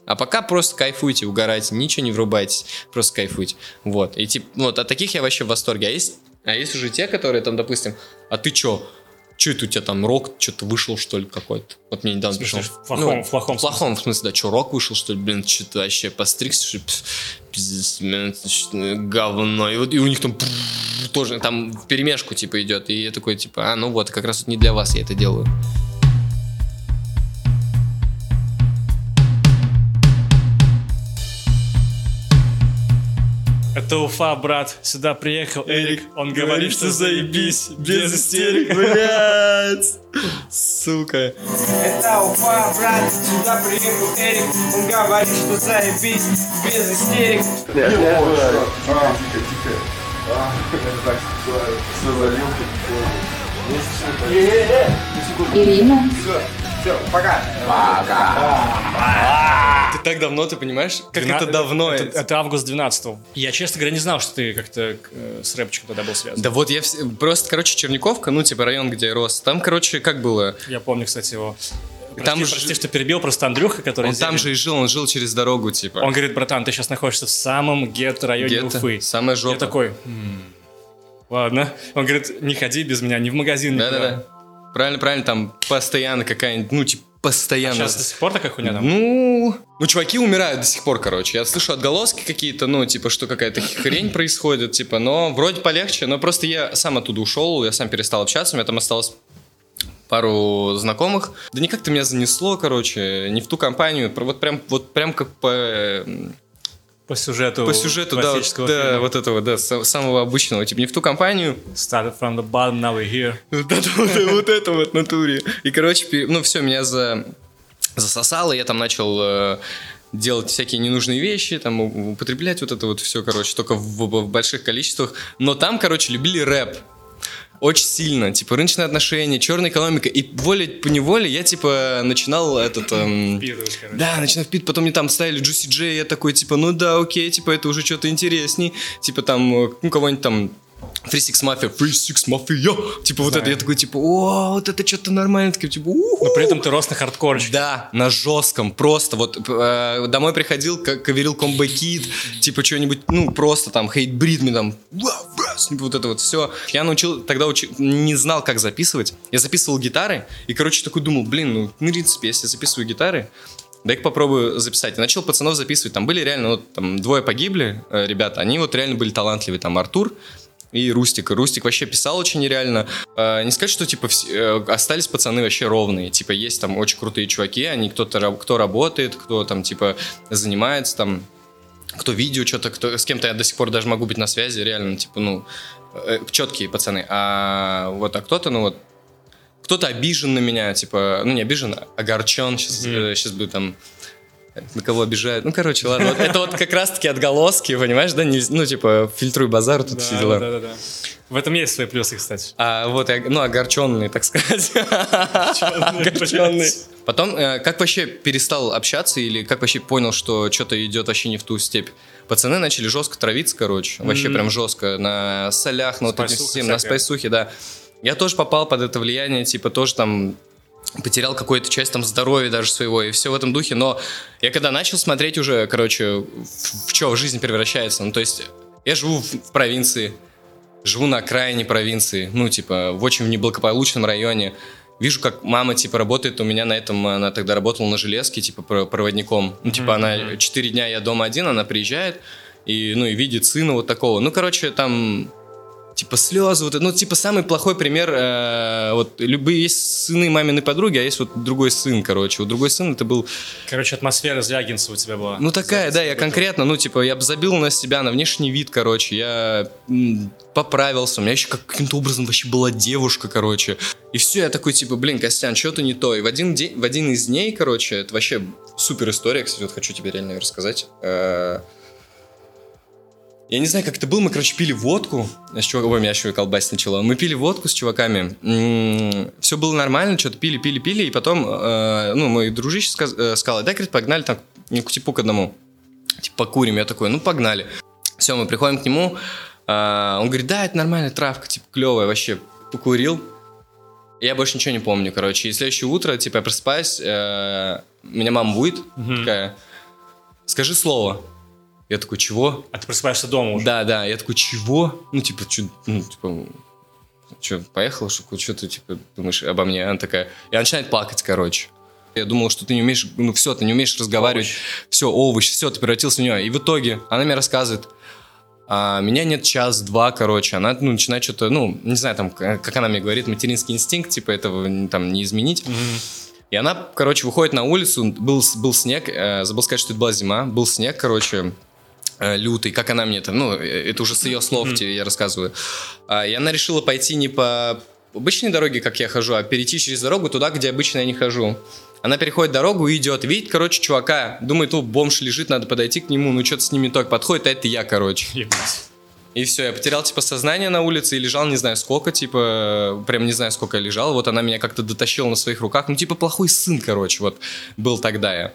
а пока просто кайфуйте, угорайте, ничего не врубайтесь, просто кайфуйте. Вот. И типа, вот, от таких я вообще в восторге. А есть, а есть уже те, которые там, допустим, а ты чё? Чё это у тебя там рок что-то вышел, что ли, какой-то? Вот мне недавно В пришел. в плохом- Ну, в плохом в плохом смысле, да, что, рок вышел, что ли, блин, что-то вообще постригся, что пиздец, что, говно. И вот и у них там тоже, там в перемешку, типа, идет. И я такой, типа, а, ну вот, как раз вот не для вас я это делаю. Это Уфа, брат. Сюда приехал Эрик. Он говорит, что заебись. Без истерик. блядь. Сука. Это Уфа, брат, сюда приехал Эрик. Он говорит, что заебись, без истерик. Ирина, Все, пока Ты так давно, ты понимаешь? Как это давно? Это, август 12 Я, честно говоря, не знал, что ты как-то э, с рэпчиком тогда был связан. Да вот я просто, короче, Черниковка, ну, типа район, где я рос. Там, короче, как было? Я помню, кстати, его. Прости, Там прости, же- что перебил, просто Андрюха, который... Он из там же и жил, он жил через дорогу, типа. Он говорит, братан, ты сейчас находишься в самом гетто-районе Гетто, Уфы. самая жопа. Я такой, «М, ладно. Он говорит, не ходи без меня ни в магазин, никуда. Да-да-да. Правильно, правильно, там постоянно какая-нибудь, ну, типа, постоянно. Сейчас до сих пор такая хуйня там? Ну, ну, чуваки умирают до сих пор, короче. Я слышу отголоски какие-то, ну, типа, что какая-то хрень происходит, типа, но вроде полегче, но просто я сам оттуда ушел, я сам перестал общаться, у меня там осталось пару знакомых. Да никак то меня занесло, короче, не в ту компанию, вот прям, вот прям как по, По сюжету по сюжету, да, вот, классического да, фильма. вот этого, да, са- самого обычного, типа, не в ту компанию, Started from the bottom, now we're here. вот это вот, вот это вот натуре. И, короче, ну все, меня за... засосало, я там начал э, делать всякие ненужные вещи, там употреблять вот это вот все, короче, только в, в- в больших количествах. Но там, короче, любили рэп. Очень сильно, типа рыночные отношения, черная экономика. И волей по неволе я, типа, начинал этот... эм, короче. да, начинаю впит, потом мне там ставили Juicy J, я такой, типа, ну да, окей, типа, это уже что-то интересней. Типа, там, ну, кого-нибудь там Free Six Mafia, Free Six Mafia, типа, вот Знаю. это, я такой, типа, о, вот это что-то нормально, такой, типа, уху. Но при этом ты рос на хардкорчике. Да, на жестком, просто вот э, домой приходил, коверил комбо кит, типа что-нибудь, ну просто там хейтбрид мне там, «Вау, брас», вот это вот все. Я научил, тогда учи- не знал, как записывать. Я записывал гитары и, короче, такой думал, блин, ну, в принципе, если я записываю гитары, дай-ка попробую записать. И начал пацанов записывать. Там были реально, вот там двое погибли, э, ребята, они вот реально были талантливые. Там Артур, и Рустик. Рустик вообще писал очень нереально. Э, не сказать, что, типа, э, остались пацаны вообще ровные. Типа, есть там очень крутые чуваки, они кто-то, кто работает, кто там, типа, занимается там, кто видео что-то, кто, с кем-то я до сих пор даже могу быть на связи, реально, типа, ну, э, четкие пацаны. А вот, а кто-то, ну вот, кто-то обижен на меня, типа, ну, не обижен, а огорчен, сейчас, сейчас будет там на кого обижают. Ну, короче, ладно. Вот это вот как раз-таки отголоски, понимаешь, да? Не- ну, типа, фильтруй базар, тут все дела. Да, да, да. В этом есть свои плюсы, кстати. А вот, ну, огорченный, так сказать. Огорченный. Потом, э, как вообще перестал общаться или как вообще понял, что что-то идет вообще не в ту степь? Пацаны начали жестко травиться, короче. Вообще прям жестко. На солях, на вот этим всем, на спайсухе, да. Я тоже попал под это влияние, типа, тоже там потерял какую-то часть там здоровья даже своего и все в этом духе, но я когда начал смотреть уже, короче, в, в что жизнь превращается, ну то есть я живу в, в провинции, живу на окраине провинции, ну типа в очень неблагополучном районе, вижу, как мама типа работает у меня на этом, она тогда работала на железке, типа про- проводником, ну типа она четыре дня я дома один, она приезжает и ну и видит сына вот такого, ну короче там типа слезы, вот, это, ну, типа самый плохой пример, э, вот, любые есть сыны маминой подруги, а есть вот другой сын, короче, вот другой сын это был, Короче, атмосфера Звягинца у тебя была. ну, такая, да, я конкретно, ну, типа, я забил на себя, на внешний вид, короче, я поправился, у меня еще как- каким-то образом вообще была девушка, короче, и все, я такой, типа, блин, Костян, что-то не то, и в один день, в один из дней, короче, это вообще супер история, кстати, вот хочу тебе реально рассказать, Э, я не знаю, как это было, мы, короче, пили водку с чуваком, ой, меня еще и колбасить начало. Мы пили водку с чуваками, все было нормально, что-то пили, пили, пили, и потом, э, ну, мой дружище сказ- э, сказал, дай, говорит, погнали там не кутипу к одному, типа, покурим. Я такой, ну, погнали. Все, мы приходим к нему, э, он говорит, да, это нормальная травка, типа, клевая, вообще, покурил. Я больше ничего не помню, короче. И следующее утро, типа, я просыпаюсь, э, меня мама будет, такая, скажи слово. Я такой, чего? А ты просыпаешься дома уже. Да, да, я такой, чего? Ну, типа, чё, ну, типа, что, поехала, что, что ты, типа, думаешь обо мне? Она такая, и она начинает плакать, короче. Я думал, что ты не умеешь, ну, все, ты не умеешь разговаривать. Все, овощ, все, ты превратился в нее. И в итоге она мне рассказывает, а, меня нет час-два, короче. Она, ну, начинает что-то, ну, не знаю, там, как она мне говорит, материнский инстинкт, типа, этого там не изменить. И она, короче, выходит на улицу, был, был снег, э, забыл сказать, что это была зима, был снег, короче, лютый, как она мне это, ну, э, это уже с ее слов тебе я рассказываю. А, и она решила пойти не по обычной дороге, как я хожу, а перейти через дорогу туда, где обычно я не хожу. Она переходит дорогу и идет. Видит, короче, чувака. Думает, тут бомж лежит, надо подойти к нему. Ну, что-то с ним не так подходит, а это я, короче. Ебать. И все, я потерял, типа, сознание на улице и лежал не знаю сколько, типа, прям не знаю сколько я лежал. Вот она меня как-то дотащила на своих руках. Ну, типа, плохой сын, короче, вот, был тогда я.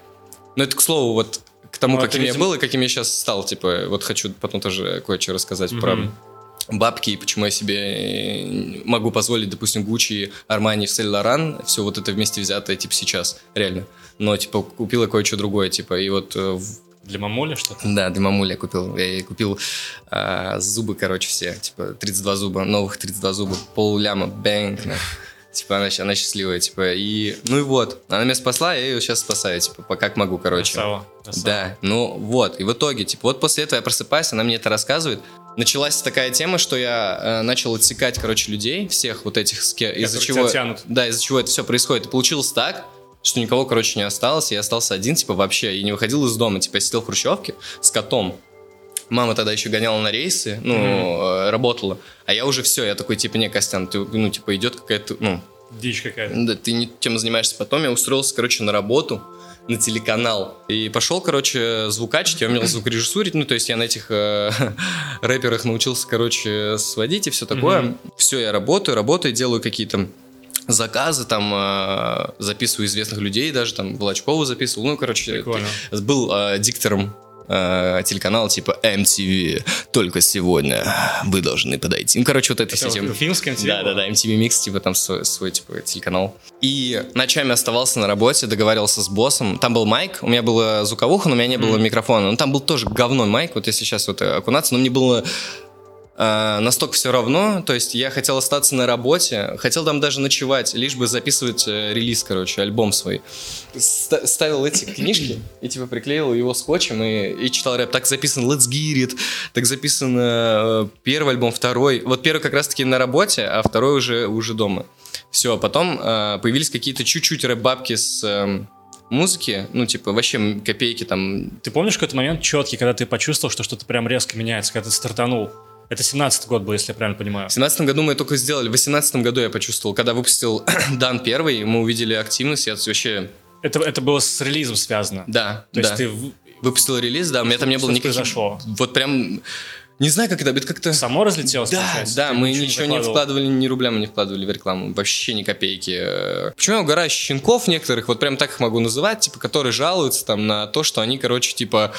Но это, к слову, вот, к тому, Ну, это, каким я видимо- был и каким я сейчас стал, типа, вот хочу потом тоже кое-что рассказать про бабки, и почему я себе э, могу позволить, допустим, Гуччи, Армани, Сен Лоран, все вот это вместе взятое, типа, сейчас, реально. Но, типа, купила кое-что другое, типа, и вот... э, в- Для мамули что-то? Да, для мамули я купил. Я ей купил а, зубы, короче, все, типа, 32 зуба, новых 32 зуба, пол ляма, бэнг. Типа, она, она счастливая, типа, и... Ну и вот, она меня спасла, я ее сейчас спасаю, типа, как могу, короче. Красава, красава. Да, ну вот, и в итоге, типа, вот после этого я просыпаюсь, она мне это рассказывает. Началась такая тема, что я э, начал отсекать, короче, людей, всех вот этих, из-за чего... тянут. Да, из-за чего это все происходит. И получилось так, что никого, короче, не осталось, я остался один, типа, вообще, и не выходил из дома. Типа, я сидел в хрущевке с котом. Мама тогда еще гоняла на рейсы, ну, э, работала. А я уже все, я такой, типа, не, Костян, ты, ну, типа, идет какая-то, ну, Дичь какая-то. да, ты не тем занимаешься. Потом я устроился, короче, на работу на телеканал. И пошел, короче, звукачить, я умел звукорежиссурить, ну, то есть я на этих э, рэперах научился, короче, сводить и все такое. Все, я работаю, работаю, делаю какие-то заказы, там, э, записываю известных людей, даже там Волочкову записывал, ну, короче, был э, диктором э, телеканала типа MTV. Только сегодня вы должны подойти. Ну, короче, вот это все Это темы. уфимская MTV Да, да, да, MTV Mix, типа там свой, свой, типа телеканал. И ночами оставался на работе, договаривался с боссом. Там был майк, у меня была звуковуха, но у меня не было микрофона. Ну, там был тоже говно майк, вот если сейчас вот окунаться, но мне было настолько все равно, то есть я хотел остаться на работе, хотел там даже ночевать, лишь бы записывать э, релиз, короче, альбом свой. Ста- ставил эти книжки и типа приклеил его скотчем и, и читал рэп. Так записан Let's Get It, так записан э, первый альбом, второй. Вот первый как раз-таки на работе, а второй уже, уже дома. Все, потом э, появились какие-то чуть-чуть рэп-бабки с... э, музыки, ну, типа, вообще копейки там Ты помнишь какой-то момент четкий, когда ты почувствовал, что что-то прям резко меняется, когда ты стартанул? Это 17-й год был, если я правильно понимаю. В 17 году мы только сделали, в 18 году я почувствовал, когда выпустил Дан первый, мы увидели активность, я вообще, Это, это было с релизом связано. да, То да. есть ты Выпустил релиз, да, у меня там не было никаких... произошло? Вот прям, не знаю, как это, это как-то... само разлетелось, Да, получается? да, Ты мы ничего не закладывал? вкладывали, ни рубля мы не вкладывали в рекламу, вообще ни копейки. Почему я угораю щенков некоторых, вот прям так их могу называть, типа, которые жалуются там на то, что они, короче, типа,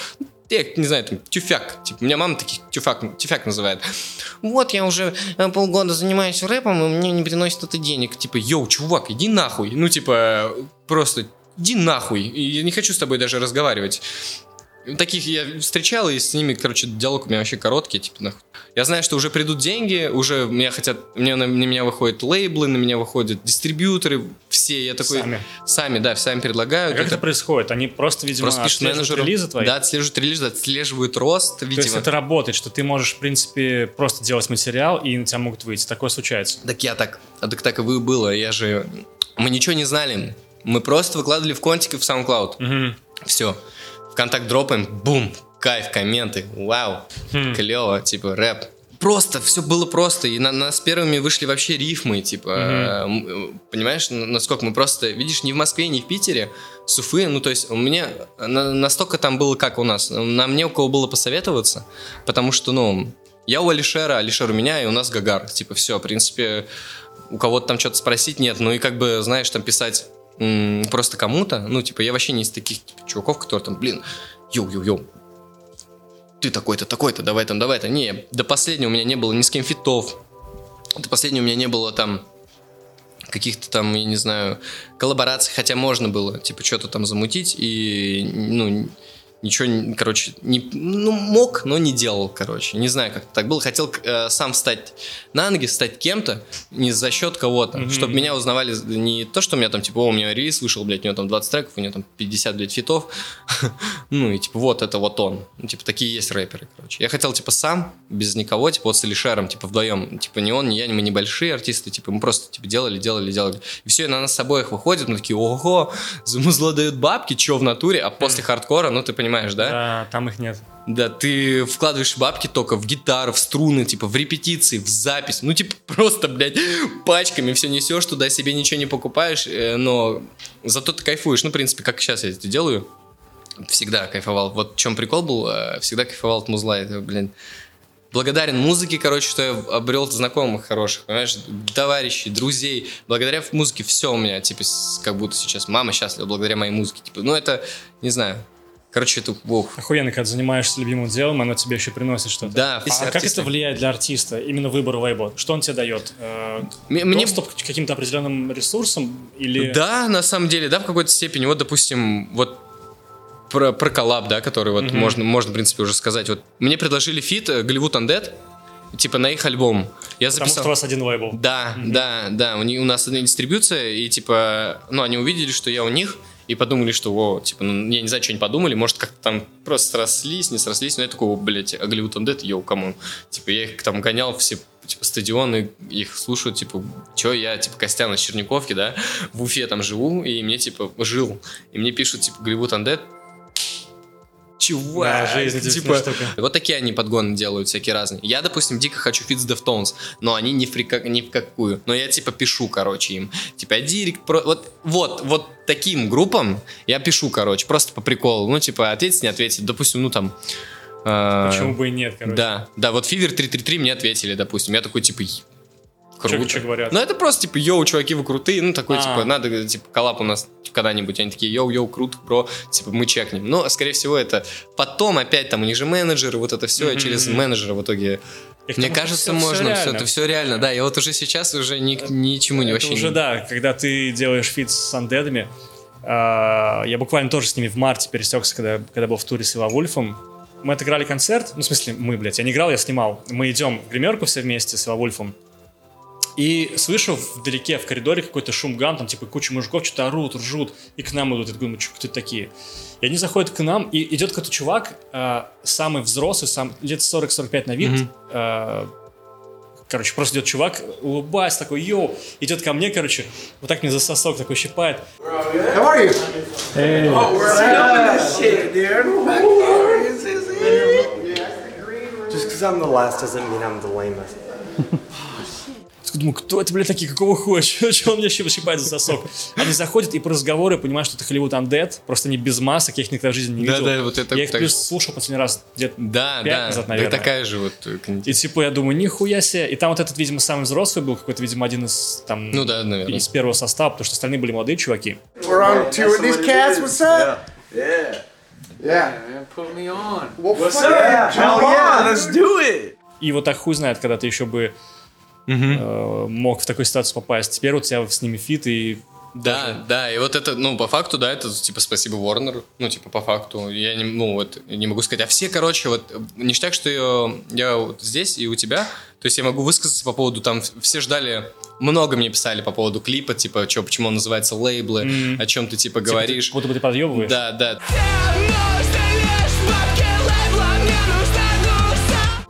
я не знаю, там, тюфяк. Типа, меня мама таких тюфяк, тюфяк называет. Вот, я уже э, полгода занимаюсь рэпом, и мне не приносит это денег. Типа, йоу, чувак, иди нахуй. Ну, типа, просто иди нахуй. Я не хочу с тобой даже разговаривать. Таких я встречал, и с ними, короче, диалог у меня вообще короткий, типа, нахуй. Я знаю, что уже придут деньги, уже меня хотят, мне, на, на меня выходят лейблы, на меня выходят дистрибьюторы, все, я такой... Сами. Сами, да, сами А предлагают. как это происходит? Они просто, видимо, Просто пишут менеджеру. релизы твои? Да, отслеживают релизы, отслеживают рост, То есть видимо. это работает, что ты можешь, в принципе, просто делать материал, и на тебя могут выйти. Такое случается. Так я так, а так так и вы было, я же... Мы ничего не знали, мы просто выкладывали в контики в SoundCloud. Мгм. Все. ВКонтакт дропаем, бум, кайф, комменты, вау, Хм. клево, типа рэп. Просто, все было просто, и на нас первыми вышли вообще рифмы, типа, м, э, понимаешь, насколько мы просто, видишь, ни в Москве, ни в Питере, с Уфы, ну, то есть у меня на- настолько там было, как у нас, нам не у кого было посоветоваться, потому что, ну, я у Алишера, Алишер у меня, и у нас Гагар, типа, все, в принципе, у кого-то там что-то спросить нет, ну, и как бы, знаешь, там писать просто кому-то, ну, типа, я вообще не из таких типа, чуваков, которые там, блин, yo-yo-yo, ты такой-то, такой-то, давай там, давай то Не, до последнего у меня не было ни с кем фитов. До последнего у меня не было там каких-то там, я не знаю, коллабораций, хотя можно было, типа, что-то там замутить и, ну, ничего, не- короче, не, ну, мог, но не делал, короче. Не знаю, как так было. Хотел э, сам встать на ноги, стать кем-то, не за счет кого-то, Мгм. чтобы меня узнавали не то, что у меня там, типа, о, у меня релиз вышел, блядь, у него там 20 треков, у него там 50, блядь, фитов. Ну, и, типа, вот это вот он. Ну, типа, такие есть рэперы, короче. Я хотел, типа, сам, без никого, типа, вот с Алишером, типа, вдвоем. Типа, не он, не я, мы небольшие артисты, типа, мы просто, типа, делали, делали, делали. И все, и на нас с обоих выходит, мы такие, ого, за музло дают бабки, чё в натуре, а после хардкора, ну, ты понимаешь, да? Да, там их нет. Да, ты вкладываешь бабки только в гитару, в струны, типа, в репетиции, в запись. Ну, типа, просто, блядь, пачками все несешь туда, себе ничего не покупаешь, э, но зато ты кайфуешь. Ну, в принципе, как сейчас я это делаю. Всегда кайфовал. Вот в чем прикол был, э, всегда кайфовал от музла. Это, блин, благодарен музыке, короче, что я обрел знакомых хороших, понимаешь, товарищей, друзей. Благодаря музыке все у меня, типа, как будто сейчас мама счастлива благодаря моей музыке. Типа, ну, это, не знаю, Короче, это, ох, Охуенно, когда занимаешься любимым делом, оно тебе еще приносит что-то. Да, а, все а как это влияет для артиста, именно выбор лейбла? Что он тебе дает? Э, Мне- Доступ к каким-то определенным ресурсам? Или... Да, на самом деле, да, в какой-то степени. Вот, допустим, вот про, про коллаб, да, который вот можно, можно, в принципе, уже сказать. Вот мне предложили фит э, Hollywood Undead, типа на их альбом. Я Потому записал... что у вас один лейбл. Да, да, да. У, у нас одна дистрибьюция, и типа, ну, они увидели, что я у них, и подумали, что, о, типа, ну, я не знаю, что они подумали, может, как-то там просто срослись, не срослись, но я такой, блядь, а Hollywood Undead, yo, come on. Типа, я их там гонял, все, типа, стадионы, их слушают, типа, чё, я, типа, Костян из Черниковки, да, в Уфе там живу, и мне, типа, жил, и мне пишут, типа, Hollywood Undead, Чувак, Да, жизнь типа, штука. вот такие они подгоны делают, всякие разные. Я, допустим, дико хочу фит с Deftones, но они ни в, прика- ни в какую. Но я, типа, пишу, короче, им. Типа, директ, про... вот, вот, вот таким группам я пишу, короче, просто по приколу. Ну, типа, ответить, не ответить. Допустим, ну, там... э, Почему бы и нет, короче. Да, да, вот Fever 333 мне ответили, допустим. Я такой, типа, «Е- круто. чё говорят? Ну, это просто, типа, yo, чуваки, вы крутые. Ну, такой, А. типа, надо, типа, коллаб у нас когда-нибудь. Они такие, yo, yo, круто, бро. Типа, мы чекнем. Но, скорее всего, это потом опять там у них же менеджеры, вот это все, через менеджера в итоге... И Мне что кажется, можно, все, это все реально, да. И вот уже сейчас уже ни, ничему не вообще уже, не... да, когда ты делаешь фит с Undead ами. а, я буквально тоже с ними в марте пересекся, когда, когда был в туре с Ивавульфом. Мы отыграли концерт, ну, в смысле, мы, блядь, я не играл, я снимал. Мы идем в гримерку все вместе с Ивавульфом. И слышу вдалеке, в коридоре какой-то шум гам, там, типа, куча мужиков что-то орут, ржут, и к нам идут. Я думаю, что кто это такие? И они заходят к нам, и идет какой-то чувак, э, самый взрослый, сам, лет 40-45 на вид, э, Короче, просто идет чувак, улыбается, такой, йоу, идет ко мне, короче, вот так мне за сосок такой щипает. How are you? Hey. Oh, we're that shit, dude. Just because I'm the last doesn't mean I'm the lamest. Я Думаю, кто это, блядь, такие, какого хуя? Чего он меня щип- щипает за сосок? Они заходят, и по разговору я понимаю, что это Hollywood Undead, просто они без масок, я их никогда в жизни не Да, видел. да, вот это я их так- плюс слушал последний раз где-то Да, пять да, назад, да, наверное. такая же вот... э, И типа я думаю, нихуя себе. И там вот этот, видимо, самый взрослый был, какой-то, видимо, один из там Ну да, наверное. из первого состава, потому что остальные были молодые чуваки. We're on tour with these cats. What's up? Yeah. Yeah. Man, put me on. What's up? Yeah, hell yeah, let's do it. И вот так хуй знает, когда ты еще бы э, мог в такой ситуацию попасть. Теперь у тебя с ними фит, и Да, да, и вот это, ну, по факту, да, это, типа, спасибо Warner, ну, типа, по факту, я не, ну, вот, не могу сказать, а все, короче, вот, ништяк, что я, я вот здесь и у тебя, то есть я могу высказаться по поводу, там, все ждали, много мне писали по поводу клипа, типа, чё, почему он называется лейблы, о чем ты, типа, говоришь. Типа, ты, будто бы ты подъебываешь. Да, да,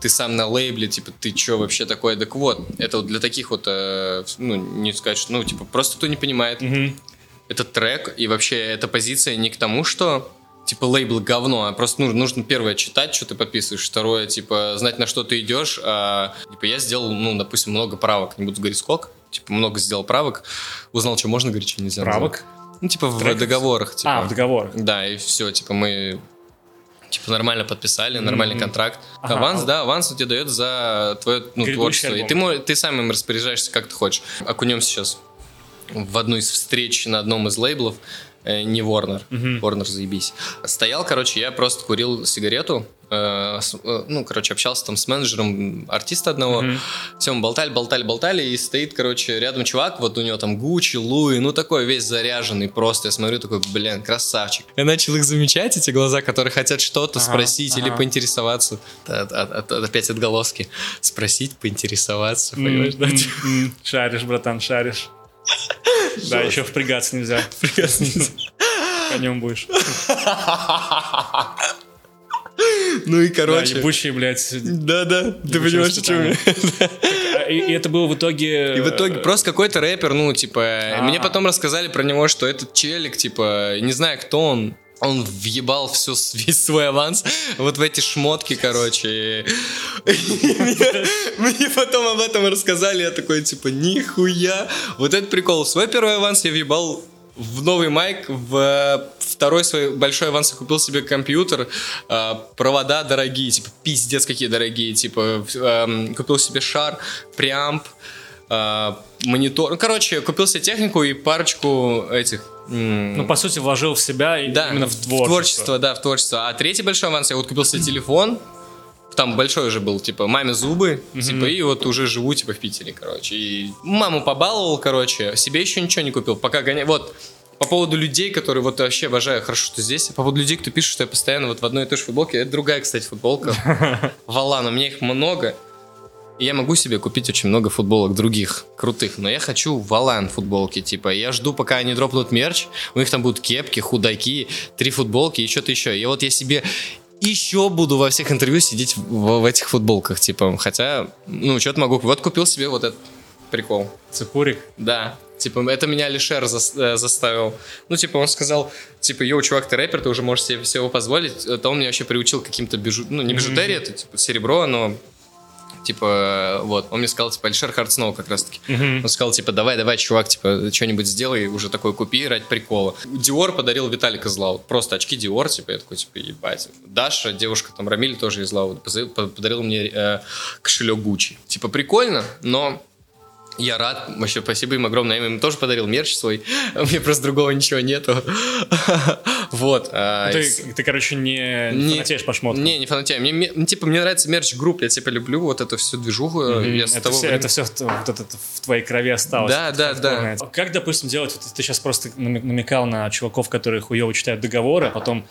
ты сам на лейбле, типа, ты чё вообще такое? Так вот, это вот для таких вот, э, ну, не сказать, что, ну, типа, просто кто не понимает, этот трек, и вообще эта позиция не к тому, что типа лейбл говно, а просто ну, нужно первое читать, что ты подписываешь, второе, типа, знать, на что ты идешь. А, типа, я сделал, ну, допустим, много правок, не буду говорить сколько, типа, много сделал правок, узнал, что можно говорить, что нельзя. Правок? Ну, типа, в Треков? договорах. Типа. А, в договорах. Да, и все, типа, мы типа нормально подписали, нормальный контракт. Ага. Аванс, да, аванс он тебе дает за твое ну, Грядущий творчество. И альбом. ты, мо- ты сам им распоряжаешься, как ты хочешь. Окунемся сейчас в одну из встреч на одном из лейблов, не Warner, Warner заебись. Стоял, короче, я просто курил сигарету, э, с- э, ну, короче, общался там с менеджером артиста одного, все, мы болтали, болтали, болтали, и стоит, короче, рядом чувак, вот у него там Гуччи, Луи, ну, такой весь заряженный просто, я смотрю, такой, блин, красавчик. Я начал их замечать, эти глаза, которые хотят что-то Ага, спросить или ага. поинтересоваться. Да, от- от- от- опять отголоски. Спросить, поинтересоваться, понимаешь, да? Шаришь, братан, шаришь. Да, еще впрягаться нельзя. Впрягаться нельзя. Конем будешь. Ну и Да, короче... ебучий, блядь. Да-да, ты понимаешь, о чем я? А, И это было в итоге... И в итоге э, просто какой-то рэпер, ну, типа, А. мне потом рассказали про него, что этот челик, типа, не знаю, кто он, он въебал все, весь свой аванс вот в эти шмотки, короче. Мне потом об этом рассказали, я такой, типа, нихуя. Вот этот прикол. Свой первый аванс я въебал в новый майк, в э, второй свой большой аванс я купил себе компьютер, э, провода дорогие, типа, пиздец какие дорогие, типа, эм, купил себе шар, преамп, а, монитор. Ну, короче, купил себе технику и парочку этих... м, Ну, по сути, вложил в себя и да, именно в творчество. творчество, да, в творчество. А третий большой аванс, я вот купил себе телефон, там большой уже был, типа, маме зубы, типа, и вот уже живу, типа, в Питере, короче. И маму побаловал, короче, себе еще ничего не купил, пока гоня... Вот, по поводу людей, которые вот вообще обожаю, хорошо, что здесь. По поводу людей, кто пишет, что я постоянно вот в одной и той же футболке. Это другая, кстати, футболка. Валан, у меня их много. И я могу себе купить очень много футболок других, крутых, но я хочу Валан футболки, типа, я жду, пока они дропнут мерч, у них там будут кепки, худаки, три футболки и что-то еще. И вот я себе еще буду во всех интервью сидеть в, в этих футболках, типа, хотя, ну, что-то могу. Вот купил себе вот этот прикол. Цепурик. Да. Типа, это меня Алишер зас- э, заставил. Ну, типа, он сказал, типа, йоу, чувак, ты рэпер, ты уже можешь себе всего позволить. Это он меня вообще приучил каким-то бижу... Ну, не бижутерии, это, типа, серебро, но Типа, вот, он мне сказал, типа, Алишер Хардснова как раз-таки. Он сказал, типа, давай, давай, чувак, типа, что-нибудь сделай, уже такой купи, ради прикола. Диор подарил Виталий Козлау. Просто очки Диор, типа, я такой, типа, ебать. Даша, девушка, там, Рамиль тоже из Лау, подарил мне э, кошелек Гуччи. Типа, прикольно, но я рад, вообще спасибо им огромное. Я им тоже подарил мерч свой. У меня просто другого ничего нету. Вот. а, Ты, из- ты, короче, не, фанатеешь по шмоткам. Не, не фанатею. Мне, ну, типа, мне нравится мерч групп. Я, типа, люблю вот эту всю движуху. Это, все, в твоей крови осталось. Да, да, да. Как, допустим, делать, ты сейчас просто намекал на чуваков, которые хуево читают договоры, а потом,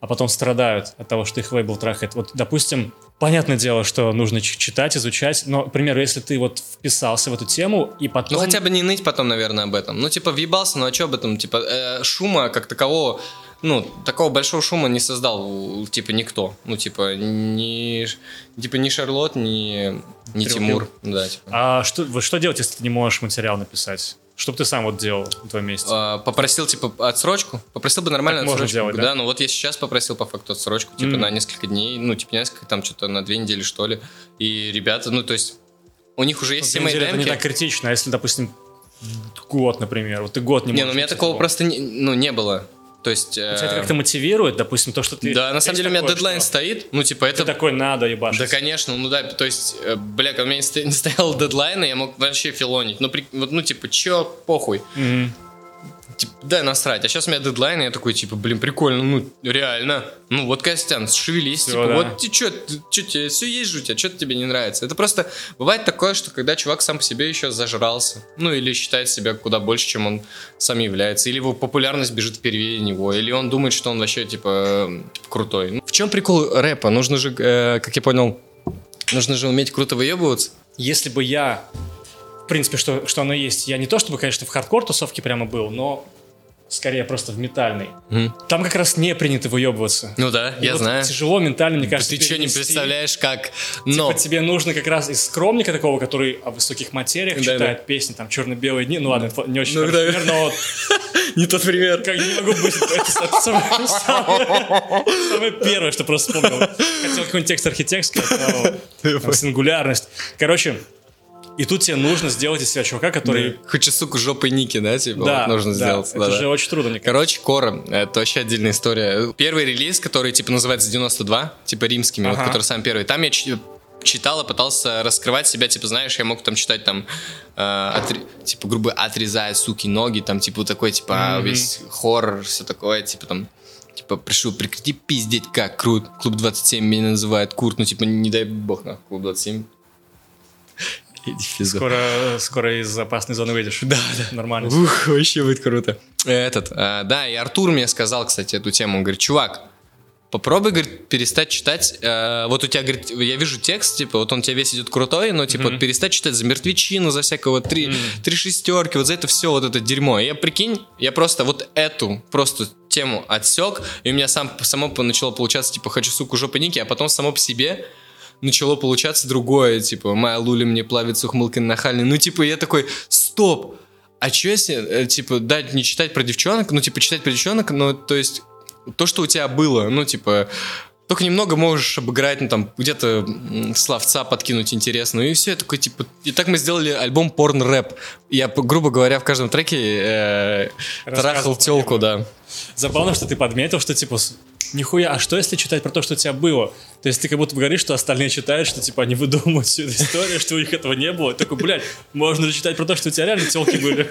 а потом страдают от того, что их лейбл трахает. Вот, допустим, понятное дело, что нужно читать, изучать, но, к примеру, если ты вот вписался в эту тему и потом... Ну, хотя бы не ныть потом, наверное, об этом. Ну, типа, въебался, ну, а что об этом? Типа, э, шума как такового, ну, такого большого шума не создал, типа, никто. Ну, типа, ни, типа, ни Шарлот, ни, ни Тимур. Да, типа. А что, что делать, если ты не можешь материал написать? Что бы ты сам вот делал на твоем месте? А, попросил, типа, отсрочку. Попросил бы нормальную Так можно отсрочку. делать, да? ну вот я сейчас попросил по факту отсрочку, типа, Мгм. на несколько дней, ну, типа, несколько, там, что-то на две недели, что ли. И ребята, ну, то есть, у них уже есть мои деле это не так критично, а если, допустим, год, например, вот ты год не Не, можешь ну, у меня такого просто, не, ну, не было. То есть... Тебя э, это как-то мотивирует, допустим, то, что ты... Да, на самом деле у меня дедлайн стоит. Ну, типа, это... такой, надо ебашить. Да, конечно, ну да, то есть, э, бля, когда у меня не сто- не стоял дедлайна, я мог вообще филонить. Ну, при- вот, ну типа, чё, похуй. Типа, дай насрать. А сейчас у меня дедлайн, и я такой, типа, блин, прикольно, ну, реально. Ну, вот, Костян, шевелись, Всё, типа, да. вот ты ты- чё тебе, все есть же у тебя, что тебе не нравится. Это просто, бывает такое, что когда чувак сам по себе еще зажрался, ну, или считает себя куда больше, чем он сам является, или его популярность бежит впереди него, или он думает, что он вообще, типа, э, типа, крутой. Ну, в чем прикол рэпа? Нужно же, э, как я понял, нужно же уметь круто выебываться. Если бы я, принципе, что, что оно есть, я не то чтобы, конечно, в хардкор тусовке прямо был, но скорее просто в метальной. Мгм. Там как раз не принято выебываться. Ну да, И я вот знаю. Тяжело ментально, мне кажется, Ты что, не представляешь, как... Но... Типа тебе нужно как раз из скромника такого, который о высоких материях Да, читает песни, там черно-белые дни. Ну ладно, не очень Ну, хороший да. пример, но вот Не тот пример. как не могу быть. Это, самое, первое, что просто вспомнил. Хотел какой-нибудь текст архитектский, там сингулярность. Короче, и тут тебе нужно сделать из себя чувака, который... Хочу, сука, жопой Ники, да, типа, Да, вот нужно да, сделать. Это да, же да. очень трудно, мне кажется. Короче, Кора, это вообще отдельная история. Первый релиз, который, типа, называется 92, типа, римскими, вот, Ага. который самый первый. Там я читал и пытался раскрывать себя, типа, знаешь, я мог там читать там, э, отре- типа, грубо отрезая, суки, ноги, там, типа, вот такой, типа, Мгм. весь хоррор, все такое, типа, там, типа, пришел, прекрати пиздеть, как крут. Клуб 27 меня называют Курт, ну, типа, не дай бог, на Клуб 27. Скоро, скоро из опасной зоны выйдешь. Да, да. Нормально. Ух, вообще будет круто. Этот, а, да, и Артур мне сказал, кстати, эту тему. Он говорит, чувак, попробуй, говорит, перестать читать. э, вот у тебя, говорит, я вижу текст, типа, вот он тебе весь идет крутой, но, типа, вот перестать читать за мертвечину, за всякого три, три шестерки, вот за это все, вот это дерьмо. И я, прикинь, я просто вот эту, просто тему отсек, и у меня сам, само начало получаться, типа, хочу, суку, жопы Ники, а потом само по себе начало получаться другое, типа, моя луля мне плавится ухмылкой нахальной. Ну, типа, я такой, стоп, а что если, э, типа, дать не читать про девчонок, ну, типа, читать про девчонок, но, то есть, то, что у тебя было, ну, типа, только немного можешь обыграть, ну, там, где-то словца подкинуть интересно, и все, я такой, типа, и так мы сделали альбом порн-рэп. Я, грубо говоря, в каждом треке э, трахал телку, да. Забавно, что ты подметил, что, типа, с- Нихуя, а что если читать про то, что у тебя было? То есть ты как будто бы говоришь, что остальные читают, что типа они выдумывают всю эту историю, что у них этого не было. Такой, блядь, можно же читать про то, что у тебя реально телки были.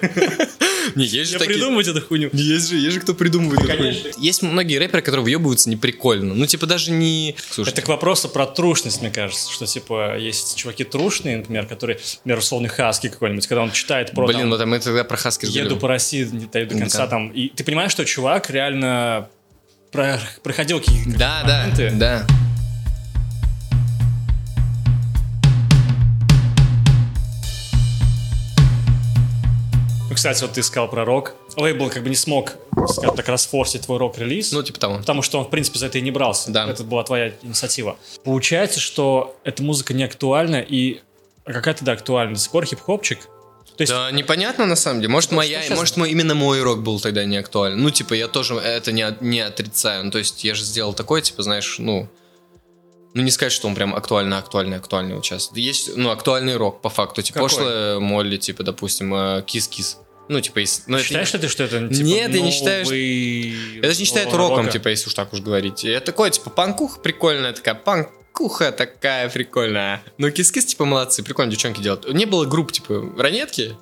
Не, есть же Не такие... придумывать эту хуйню. Есть же, есть же кто придумывает. такое. Конечно. Есть многие рэперы, которые въебываются неприкольно. Ну, типа, даже не... Слушай, Это к вопросу про трушность, мне кажется, что типа есть чуваки трушные, например, которые, например, условный Хаски какой-нибудь, когда он читает про блин, там, вот мы тогда про Хаски еду по России, не до конца там, и ты понимаешь, что чувак реально про- проходил какие-то Да, да, моменты. да. Ну, кстати, вот ты сказал про рок. Лейбл как бы не смог, скажем так, расфорсить твой рок-релиз. Ну, типа того. Потому что он, в принципе, за это и не брался. Да. Это была твоя инициатива. Получается, что эта музыка не актуальна, и а какая тогда актуальна? До сих пор хип-хопчик? То есть, Да, непонятно на самом деле. Может, моя, сейчас- может, мой, именно мой рок был тогда не актуален. Ну, типа, я тоже это не, не отрицаю. Ну, то есть, я же сделал такой, типа, знаешь, ну... Ну, не сказать, что он прям актуально, актуальный, актуальный вот сейчас. Есть, ну, актуальный рок, по факту. Типа, Какой? пошлая Молли, типа, допустим, э, Кис-Кис. Ну, типа, если- ну, это считаешь ли ты, что это типа, Нет, я не считаю, что- новый- Это же не считает нового роком, рока? типа, если уж так уж говорить. Это такое, типа, панкуха прикольная, такая панкуха такая прикольная. Ну, кис-кис, типа, молодцы, прикольно девчонки делают. Не было групп, типа, ранетки,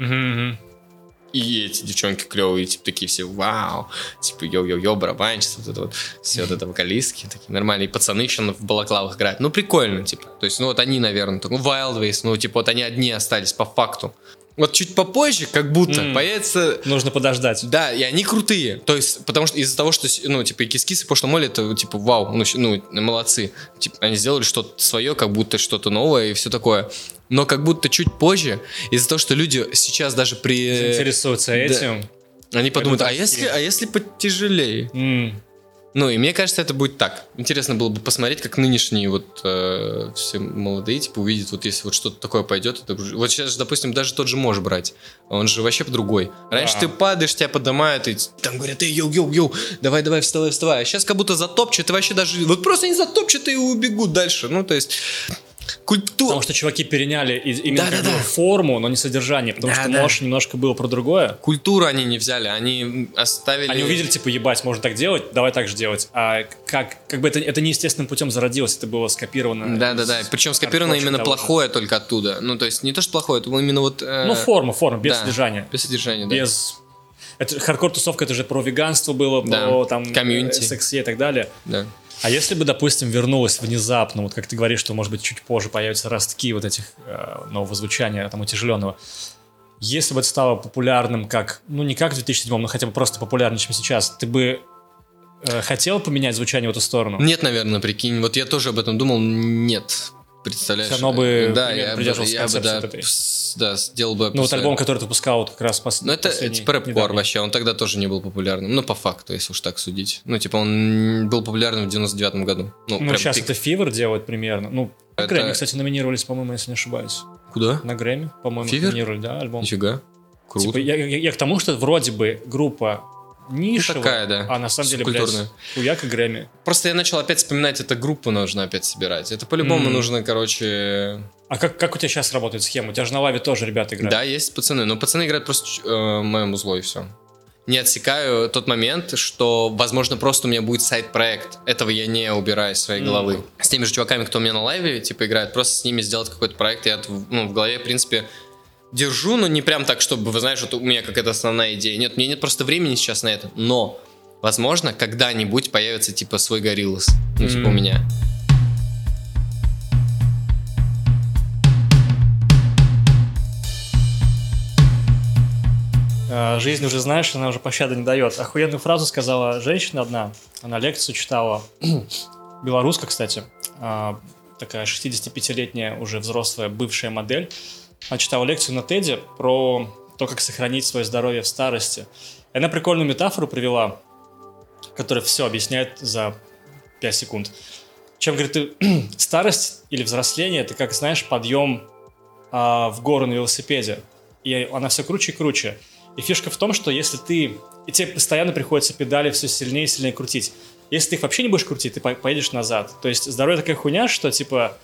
и эти девчонки клевые, типа, такие все, вау, типа, йо-йо-йо, барабанщица, вот это вот, все вот это вокалистки, такие нормальные пацаны еще в балаклавах играют. Ну, прикольно, типа. То есть, ну, вот они, наверное, так, ну, Wildways, ну, типа, вот они одни остались по факту. Вот чуть попозже, как будто, М. появится Нужно подождать. да, и они крутые. То есть, потому что из-за того, что, ну, типа, и кис-кис, и пошло моли, это, типа, вау, ну, ну, молодцы. Типа, они сделали что-то свое, как будто что-то новое и все такое. Но как будто чуть позже, из-за того, что люди сейчас даже при... Интересуются да. этим. Они подумают, а если, а если потяжелее? М. Ну, и мне кажется, это будет так. Интересно было бы посмотреть, как нынешние вот э, все молодые, типа, увидят, вот если вот что-то такое пойдет. Это... Вот сейчас, же, допустим, даже тот же mosh брать. Он же вообще другой. Раньше ты падаешь, тебя поднимают, и там говорят, эй, йоу-йоу-йоу, давай-давай, вставай, вставай. А сейчас как будто затопчут, и вообще даже... Вот просто они затопчут и убегут дальше. Ну, то есть... Культура... Потому что чуваки переняли именно как Да-да-да. бы форму, но не содержание. Потому что Да-да. Mosh немножко было про другое. Культуру они не взяли, они оставили... Они увидели, типа, ебать, можно так делать, давай так же делать. А как, как бы это, это неестественным путем зародилось, это было скопировано. Да, да, да. из Причем скопировано именно того плохое только оттуда. Ну, то есть не то, что плохое, это было именно вот... э, Ну, форма, форма, без да, содержания. Без содержания, да. Без... Это, хардкор-тусовка, это же про веганство было, Да, про там комьюнити. э, сексе и так далее. да. А если бы, допустим, вернулась внезапно, вот как ты говоришь, что, может быть, чуть позже появятся ростки вот этих э, нового звучания, там, утяжеленного, если бы это стало популярным как, ну, не как в 2007, но хотя бы просто популярнее, чем сейчас, ты бы э, хотел поменять звучание в эту сторону? Нет, наверное, прикинь. Вот я тоже об этом думал. Нет. Представляешь? Всё равно бы да, примерно я бы, придерживался я бы да, этой. да, сделал бы... Ну, вот альбом, который ты выпускал вот как раз пос... Ну, это типа рэп-кор недавний. вообще, он тогда тоже не был популярным. Ну, по факту, если уж так судить. Ну, типа, он был популярным в 99-м году. Ну, Ну, сейчас пик. это Фивер делает примерно. Ну, Это- Грэмми, кстати, номинировались, по-моему, если не ошибаюсь. Куда? На Грэмми, по-моему, номинировали, да, альбом. Нифига. Круто. Типа, я, я- я к тому, что вроде бы группа нишевая, Ну, такая, да. а на самом деле, блядь, хуяк и Грэмми. Просто я начал опять вспоминать, это группу нужно опять собирать. Это по-любому М. нужно, короче... А как, как у тебя сейчас работает схема? У тебя же на лаве тоже ребята играют. Да, есть пацаны, но пацаны играют просто э, моему зло и все. Не отсекаю тот момент, что, возможно, просто у меня будет сайт-проект. Этого я не убираю из своей Мгм. головы. С теми же чуваками, кто у меня на лайве, типа, играет, просто с ними сделать какой-то проект. Я ну, в голове, в принципе, держу, но не прям так, чтобы, вы знаешь, вот у меня какая-то основная идея. Нет, мне нет просто времени сейчас на это. Но, возможно, когда-нибудь появится, типа, свой гориллас. Ну, типа, у меня. А, Жизнь уже знаешь, она уже пощады не дает. Охуенную фразу сказала женщина одна. Она лекцию читала. Белоруска, кстати. А, Такая 65-летняя уже взрослая бывшая модель. Она читала лекцию на Теде про то, как сохранить свое здоровье в старости. И она прикольную метафору привела, которая все объясняет за 5 секунд. Чем, говорит, ты, старость или взросление, это как, знаешь, подъем а, в гору на велосипеде. И она все круче и круче. И фишка в том, что если ты... И тебе постоянно приходится педали все сильнее и сильнее крутить. Если ты их вообще не будешь крутить, ты по- поедешь назад. То есть здоровье такая хуйня, что, типа,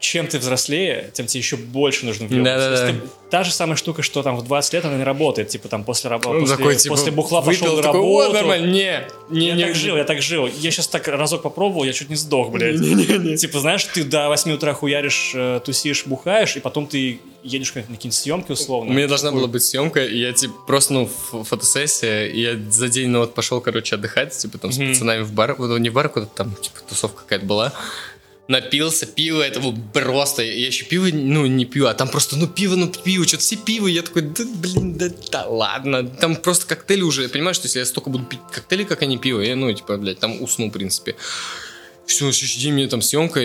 чем ты взрослее, тем тебе еще больше нужно въебываться. Да-да-да. То есть ты- Та же самая штука, что там в 20 лет она не работает. Типа там после работы, Он после, такой, типа, после бухла пошел выпил, на такой, работу. О, нормально, не, не, я не. так жил, я так жил. Я сейчас так разок попробовал, я чуть не сдох, блядь. Типа, знаешь, ты до 8 утра хуяришь, э, тусишь, бухаешь, и потом ты едешь на какие-нибудь съемки условно. У меня должна была быть съемка, и я, типа, просто, ну, фотосессия, и я за день, ну, вот пошел, короче, отдыхать, типа, там, с Мгм. пацанами в бар, ну, не в бар, куда-то там, типа, тусовка какая-то была. Напился, пиво, это просто, я еще пиво, ну, не пью, а там просто, ну, пиво, ну, пиво, что-то все пиво, я такой, да, блин, да, да ладно, там просто коктейли уже, понимаешь, что если я столько буду пить коктейли, как они пиво, я, ну, типа, блядь, там усну, в принципе. Все, следующий день мне там съемка,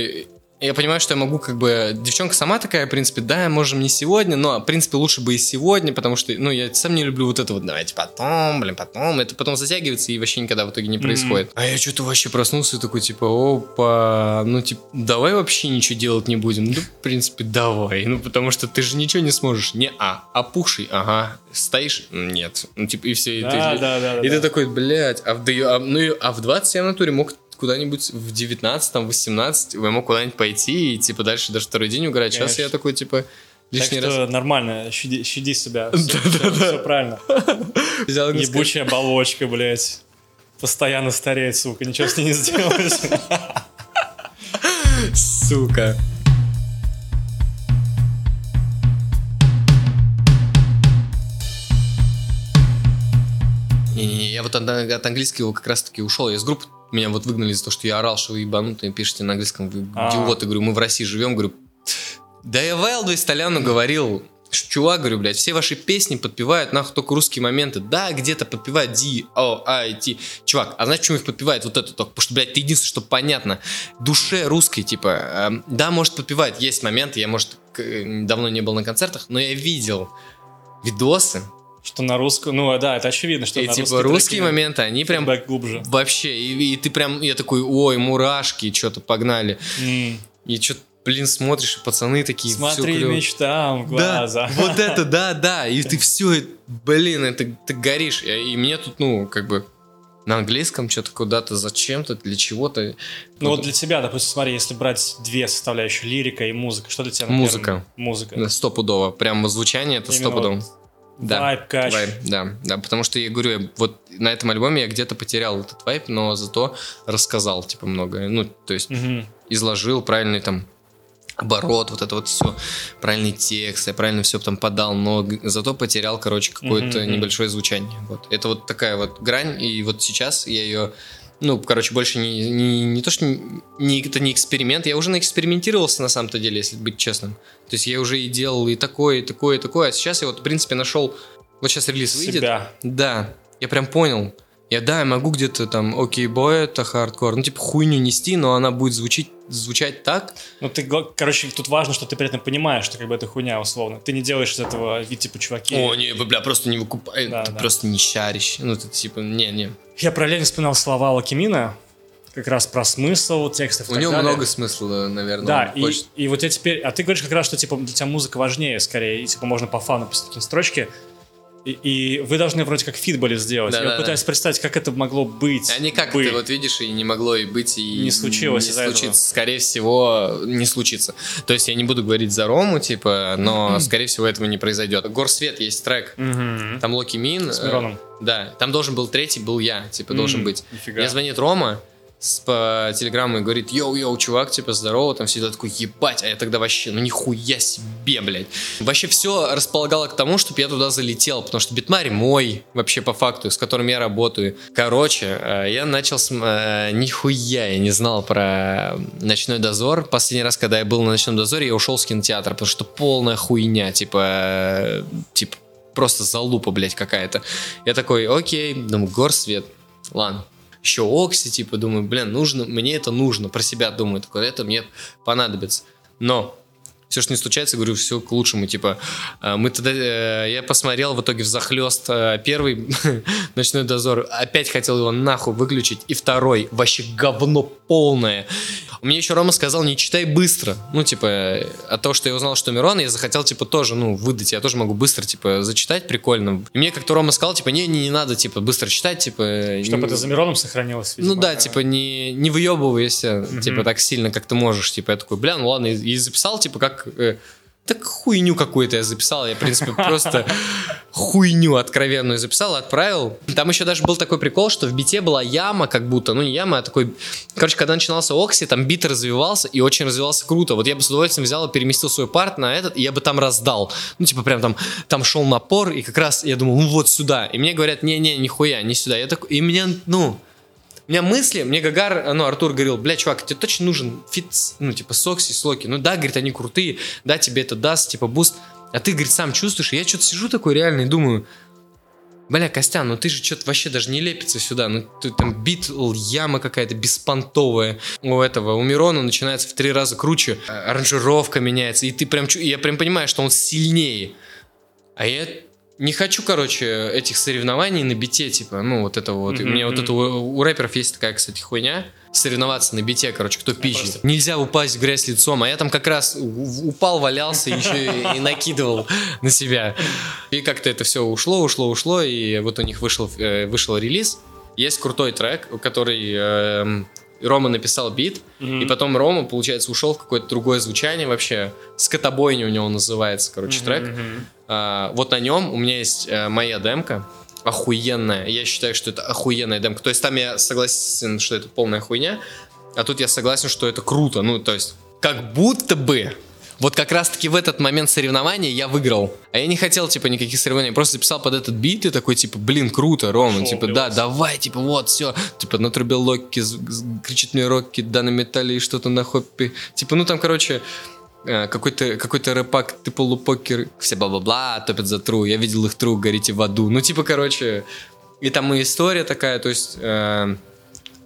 я понимаю, что я могу как бы... Девчонка сама такая, в принципе, да, можем не сегодня, но, в принципе, лучше бы и сегодня, потому что, ну, я сам не люблю вот это вот, давайте потом, блин, потом. Это потом затягивается и вообще никогда в итоге не происходит. А я что-то вообще проснулся и такой, типа, опа, ну, типа, давай вообще ничего делать не будем. Ну, в принципе, давай. Ну, потому что ты же ничего не сможешь. Не, а, опухший, ага. Стоишь? Нет. Ну, типа, и все. и Да, ты, да, да, да, И да. ты такой, блядь, а в, да, а, ну, а в 20 я в натуре мог куда-нибудь в 19, там, 18, я мог куда-нибудь пойти и, типа, дальше даже второй день угорать. Сейчас Конечно. я такой, типа, Так лишний что раз нормально, щади, щади себя. Все, правильно. взял Ебучая оболочка, блядь. Постоянно стареет, сука, ничего с ней не сделаешь. Сука. Не-не-не, я вот от, от английского как раз-таки ушел. Я из группы, меня вот выгнали за то, что я орал, что вы ебанутые, пишете на английском, вы А. идиоты. Говорю, мы в России живем, говорю. Да я Вайлду Столяну говорил, чувак, говорю, блядь, все ваши песни подпевают нахуй только русские моменты. Да, где-то подпевают D, O, I, T. Чувак, а знаешь, почему их подпевает вот это только? Потому что, блядь, это единственное, что понятно. Душе русской, типа, эм, да, может, подпевает. Есть моменты, я, может, к- э, давно не был на концертах, но я видел видосы, Что на русском, ну да, это очевидно, что и, на типа, русские треки моменты, они прям глубже. вообще, и, и ты прям, я такой, ой, мурашки, что-то погнали. М. И что блин, смотришь, и пацаны такие, Смотри мечтам в Да, глаза. вот это, да, да, и ты все, блин, это ты горишь, и, и мне тут, ну, как бы на английском что-то куда-то, зачем-то, для чего-то. Ну вот для тебя, допустим, смотри, если брать две составляющие, лирика и музыка, что для тебя? на Музыка. Музыка. Да, Стопудово, прям звучание это Именно стопудово. вот Да. Вайб, кач. Вайб, да, да, потому что я говорю, вот на этом альбоме я где-то потерял этот вайб, но зато рассказал, типа, многое. Ну, то есть Мгм. изложил правильный там оборот, вот это вот все, правильный текст, я правильно все там подал, но зато потерял, короче, какое-то мгм. небольшое звучание. Вот. Это вот такая вот грань, и вот сейчас я ее, ну, короче, больше не, не, не то, что не, это не эксперимент, я уже наэкспериментировался на самом-то деле, если быть честным. То есть я уже и делал и такое, и такое, и такое, а сейчас я вот, в принципе, нашел, вот сейчас релиз выйдет. Себя. Да, я прям понял. Я, да, я могу где-то там, окей, бой, это хардкор, ну, типа, хуйню нести, но она будет звучить, звучать так. Ну, ты, короче, тут важно, что ты при этом понимаешь, что как бы это хуйня, условно. Ты не делаешь из этого вид, типа, чуваки. О, не, бля, просто не выкупай, Да, ты да. просто не шаришь. Ну, ты типа, не-не. Я параллельно вспоминал слова Локимина, как раз про смысл текстов У него далее. много смысла, наверное. Да, и, хочет. и вот я теперь... А ты говоришь как раз, что, типа, для тебя музыка важнее, скорее, и, типа, можно по фану писать строчки. И, и вы должны вроде как feat были сделать. Да, я да, пытаюсь представить, как это могло быть. А никак бы. ты вот видишь, и не могло и быть, и Не случилось не из-за этого. случится. Скорее всего, не случится. То есть я не буду говорить за Рому, типа, но, скорее всего, этого не произойдет. Горсвет есть трек. Мгм. Там Loqiemean. С э, Мироном. Да, там должен был третий, был я, типа, должен М, быть. нифига. Мне звонит Рома по телеграмму и говорит, йоу-йоу, чувак, типа, здорово, там всегда такой, ебать, а я тогда вообще, ну нихуя себе, блядь. Вообще все располагало к тому, чтобы я туда залетел, потому что битмарь мой, вообще по факту, с которым я работаю. Короче, э, я начал с... э, Нихуя я не знал про «Ночной дозор». Последний раз, когда я был на «Ночном дозоре», я ушел с кинотеатра, потому что полная хуйня, типа, типа, просто залупа, блядь, какая-то. Я такой, окей, думаю, горсвет, ладно. Еще Окси, типа, думаю, блин, нужно, мне это нужно, про себя думаю, такой, это мне понадобится. Но все, что не случается, говорю, все к лучшему. Типа, э, мы тогда, э, я посмотрел в итоге в захлест э, первый ночной дозор, опять хотел его нахуй выключить, и второй, вообще говно полное. Мне еще Рома сказал, не читай быстро. Ну, типа, от того, что я узнал, что Мирон, я захотел, типа, тоже, ну, выдать. Я тоже могу быстро, типа, зачитать прикольно. И мне как-то Рома сказал, типа, не, не, не надо, типа, быстро читать, типа... Чтобы не- это за Мироном сохранилось, видимо. ну да, типа не, не выебывайся, типа так сильно, как ты можешь. Типа я такой, бля, ну ладно, и, и записал, типа как... э, так хуйню какую-то я записал. Я, в принципе, просто хуйню откровенную записал, отправил. Там еще даже был такой прикол, что в бите была яма, как будто, ну не яма, а такой... Короче, когда начинался Окси, там бит развивался и очень развивался круто. Вот я бы с удовольствием взял и переместил свой part на этот, и я бы там раздал. Ну, типа прям там, там шел напор, и как раз я думал, ну вот сюда. И мне говорят, не-не, нихуя, не сюда. Я такой, и меня, ну, у меня мысли, мне Гагар, ну, Артур говорил, бля, чувак, тебе точно нужен feat, ну, типа, с Окси, с Локи. Ну, да, говорит, они крутые, да, тебе это даст, типа, boost. А ты, говорит, сам чувствуешь. И я что-то сижу такой реально и думаю, бля, Костян, ну ты же что-то вообще даже не лепится сюда. Ну, ты там бит, яма какая-то беспонтовая. У этого, у Мирона начинается в три раза круче. Аранжировка меняется. И ты прям, и я прям понимаю, что он сильнее. А я не хочу, короче, этих соревнований на бите, типа, ну, вот это вот. И У меня вот это у, у рэперов есть такая, кстати, хуйня. Соревноваться на бите, короче, кто пизже. просто- Нельзя упасть в грязь лицом, а я там как раз упал, валялся, еще и, и накидывал на себя. И как-то это все ушло, ушло, ушло, и вот у них вышел, э, вышел релиз. Есть крутой трек, который эм, Рома написал бит, и потом Рома, получается, ушел в какое-то другое звучание вообще. Скотобойня у него называется, короче, трек. А, вот на нем у меня есть э, моя демка, охуенная. Я считаю, что это охуенная демка. То есть там я согласен, что это полная хуйня, а тут я согласен, что это круто. Ну, то есть, как будто бы вот как раз-таки в этот момент соревнования я выиграл. А я не хотел, типа, никаких соревнований. Просто записал под этот бит и такой, типа, блин, круто, Рома. Шел, типа, да, давай, типа, вот, все. Типа, натрубил локки, з- з- кричит мне Рокки, да, на металле и что-то на хоппе. Типа, ну там, короче, э, какой-то какой-то рэпак, ты полупокер, все бла-бла-бла, топят за тру, я видел их тру, горите в аду. Ну, типа, короче, и там и история такая, то есть... э,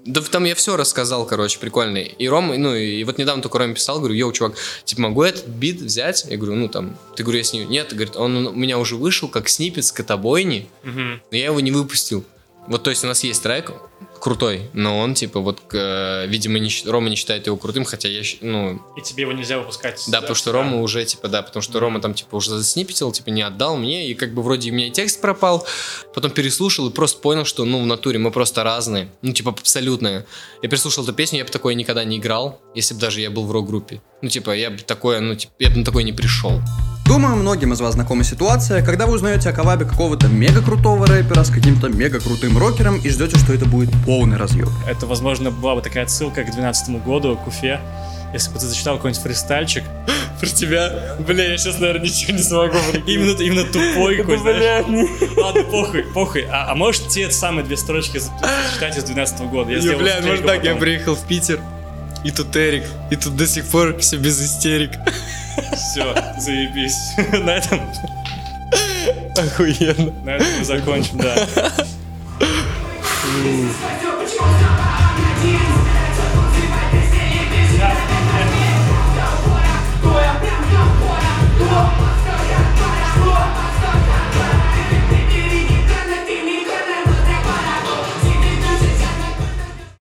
да там я все рассказал, короче, прикольный. И Рома, ну, и вот недавно только Роме писал, говорю, йоу, чувак, типа, могу этот бит взять? Я говорю, ну, там, ты, говорю, я с ним, нет, говорит, он у меня уже вышел как снипет с котобойни, Мгм. но я его не выпустил. Вот, то есть у нас есть трек крутой, но он, типа, вот, э, видимо, не, Рома не считает его крутым, хотя я, ну, И тебе его нельзя выпускать. да, потому что Рома уже, типа, да, потому что Рома там, типа, уже заснипетил, типа, не отдал мне, и как бы вроде у меня и текст пропал, потом переслушал и просто понял, что, ну, в натуре мы просто разные, ну, типа, абсолютно. Я переслушал эту песню, я бы такое никогда не играл, если бы даже я был в рок-группе. Ну, типа, я бы такое, ну, типа, я бы на такое не пришел. Думаю, многим из вас знакома ситуация, когда вы узнаете о коллабе какого-то мега крутого рэпера с каким-то мега крутым рокером и ждете, что это будет полный разъем. Это, возможно, была бы такая отсылка к 12 году, к Уфе. Если бы ты зачитал какой-нибудь фристайльчик. Про тебя? Бля, я сейчас, наверное, ничего не смогу Именно, именно тупой какой, знаешь. Ладно, похуй, похуй. А, а можешь те самые две строчки за- зачитать из 12 года? Я сделаю бля, может так, я приехал в Питер, и тут Эрик, и тут до сих пор все без истерик. Все, заебись. На этом, Охуенно. на этом мы закончим, да.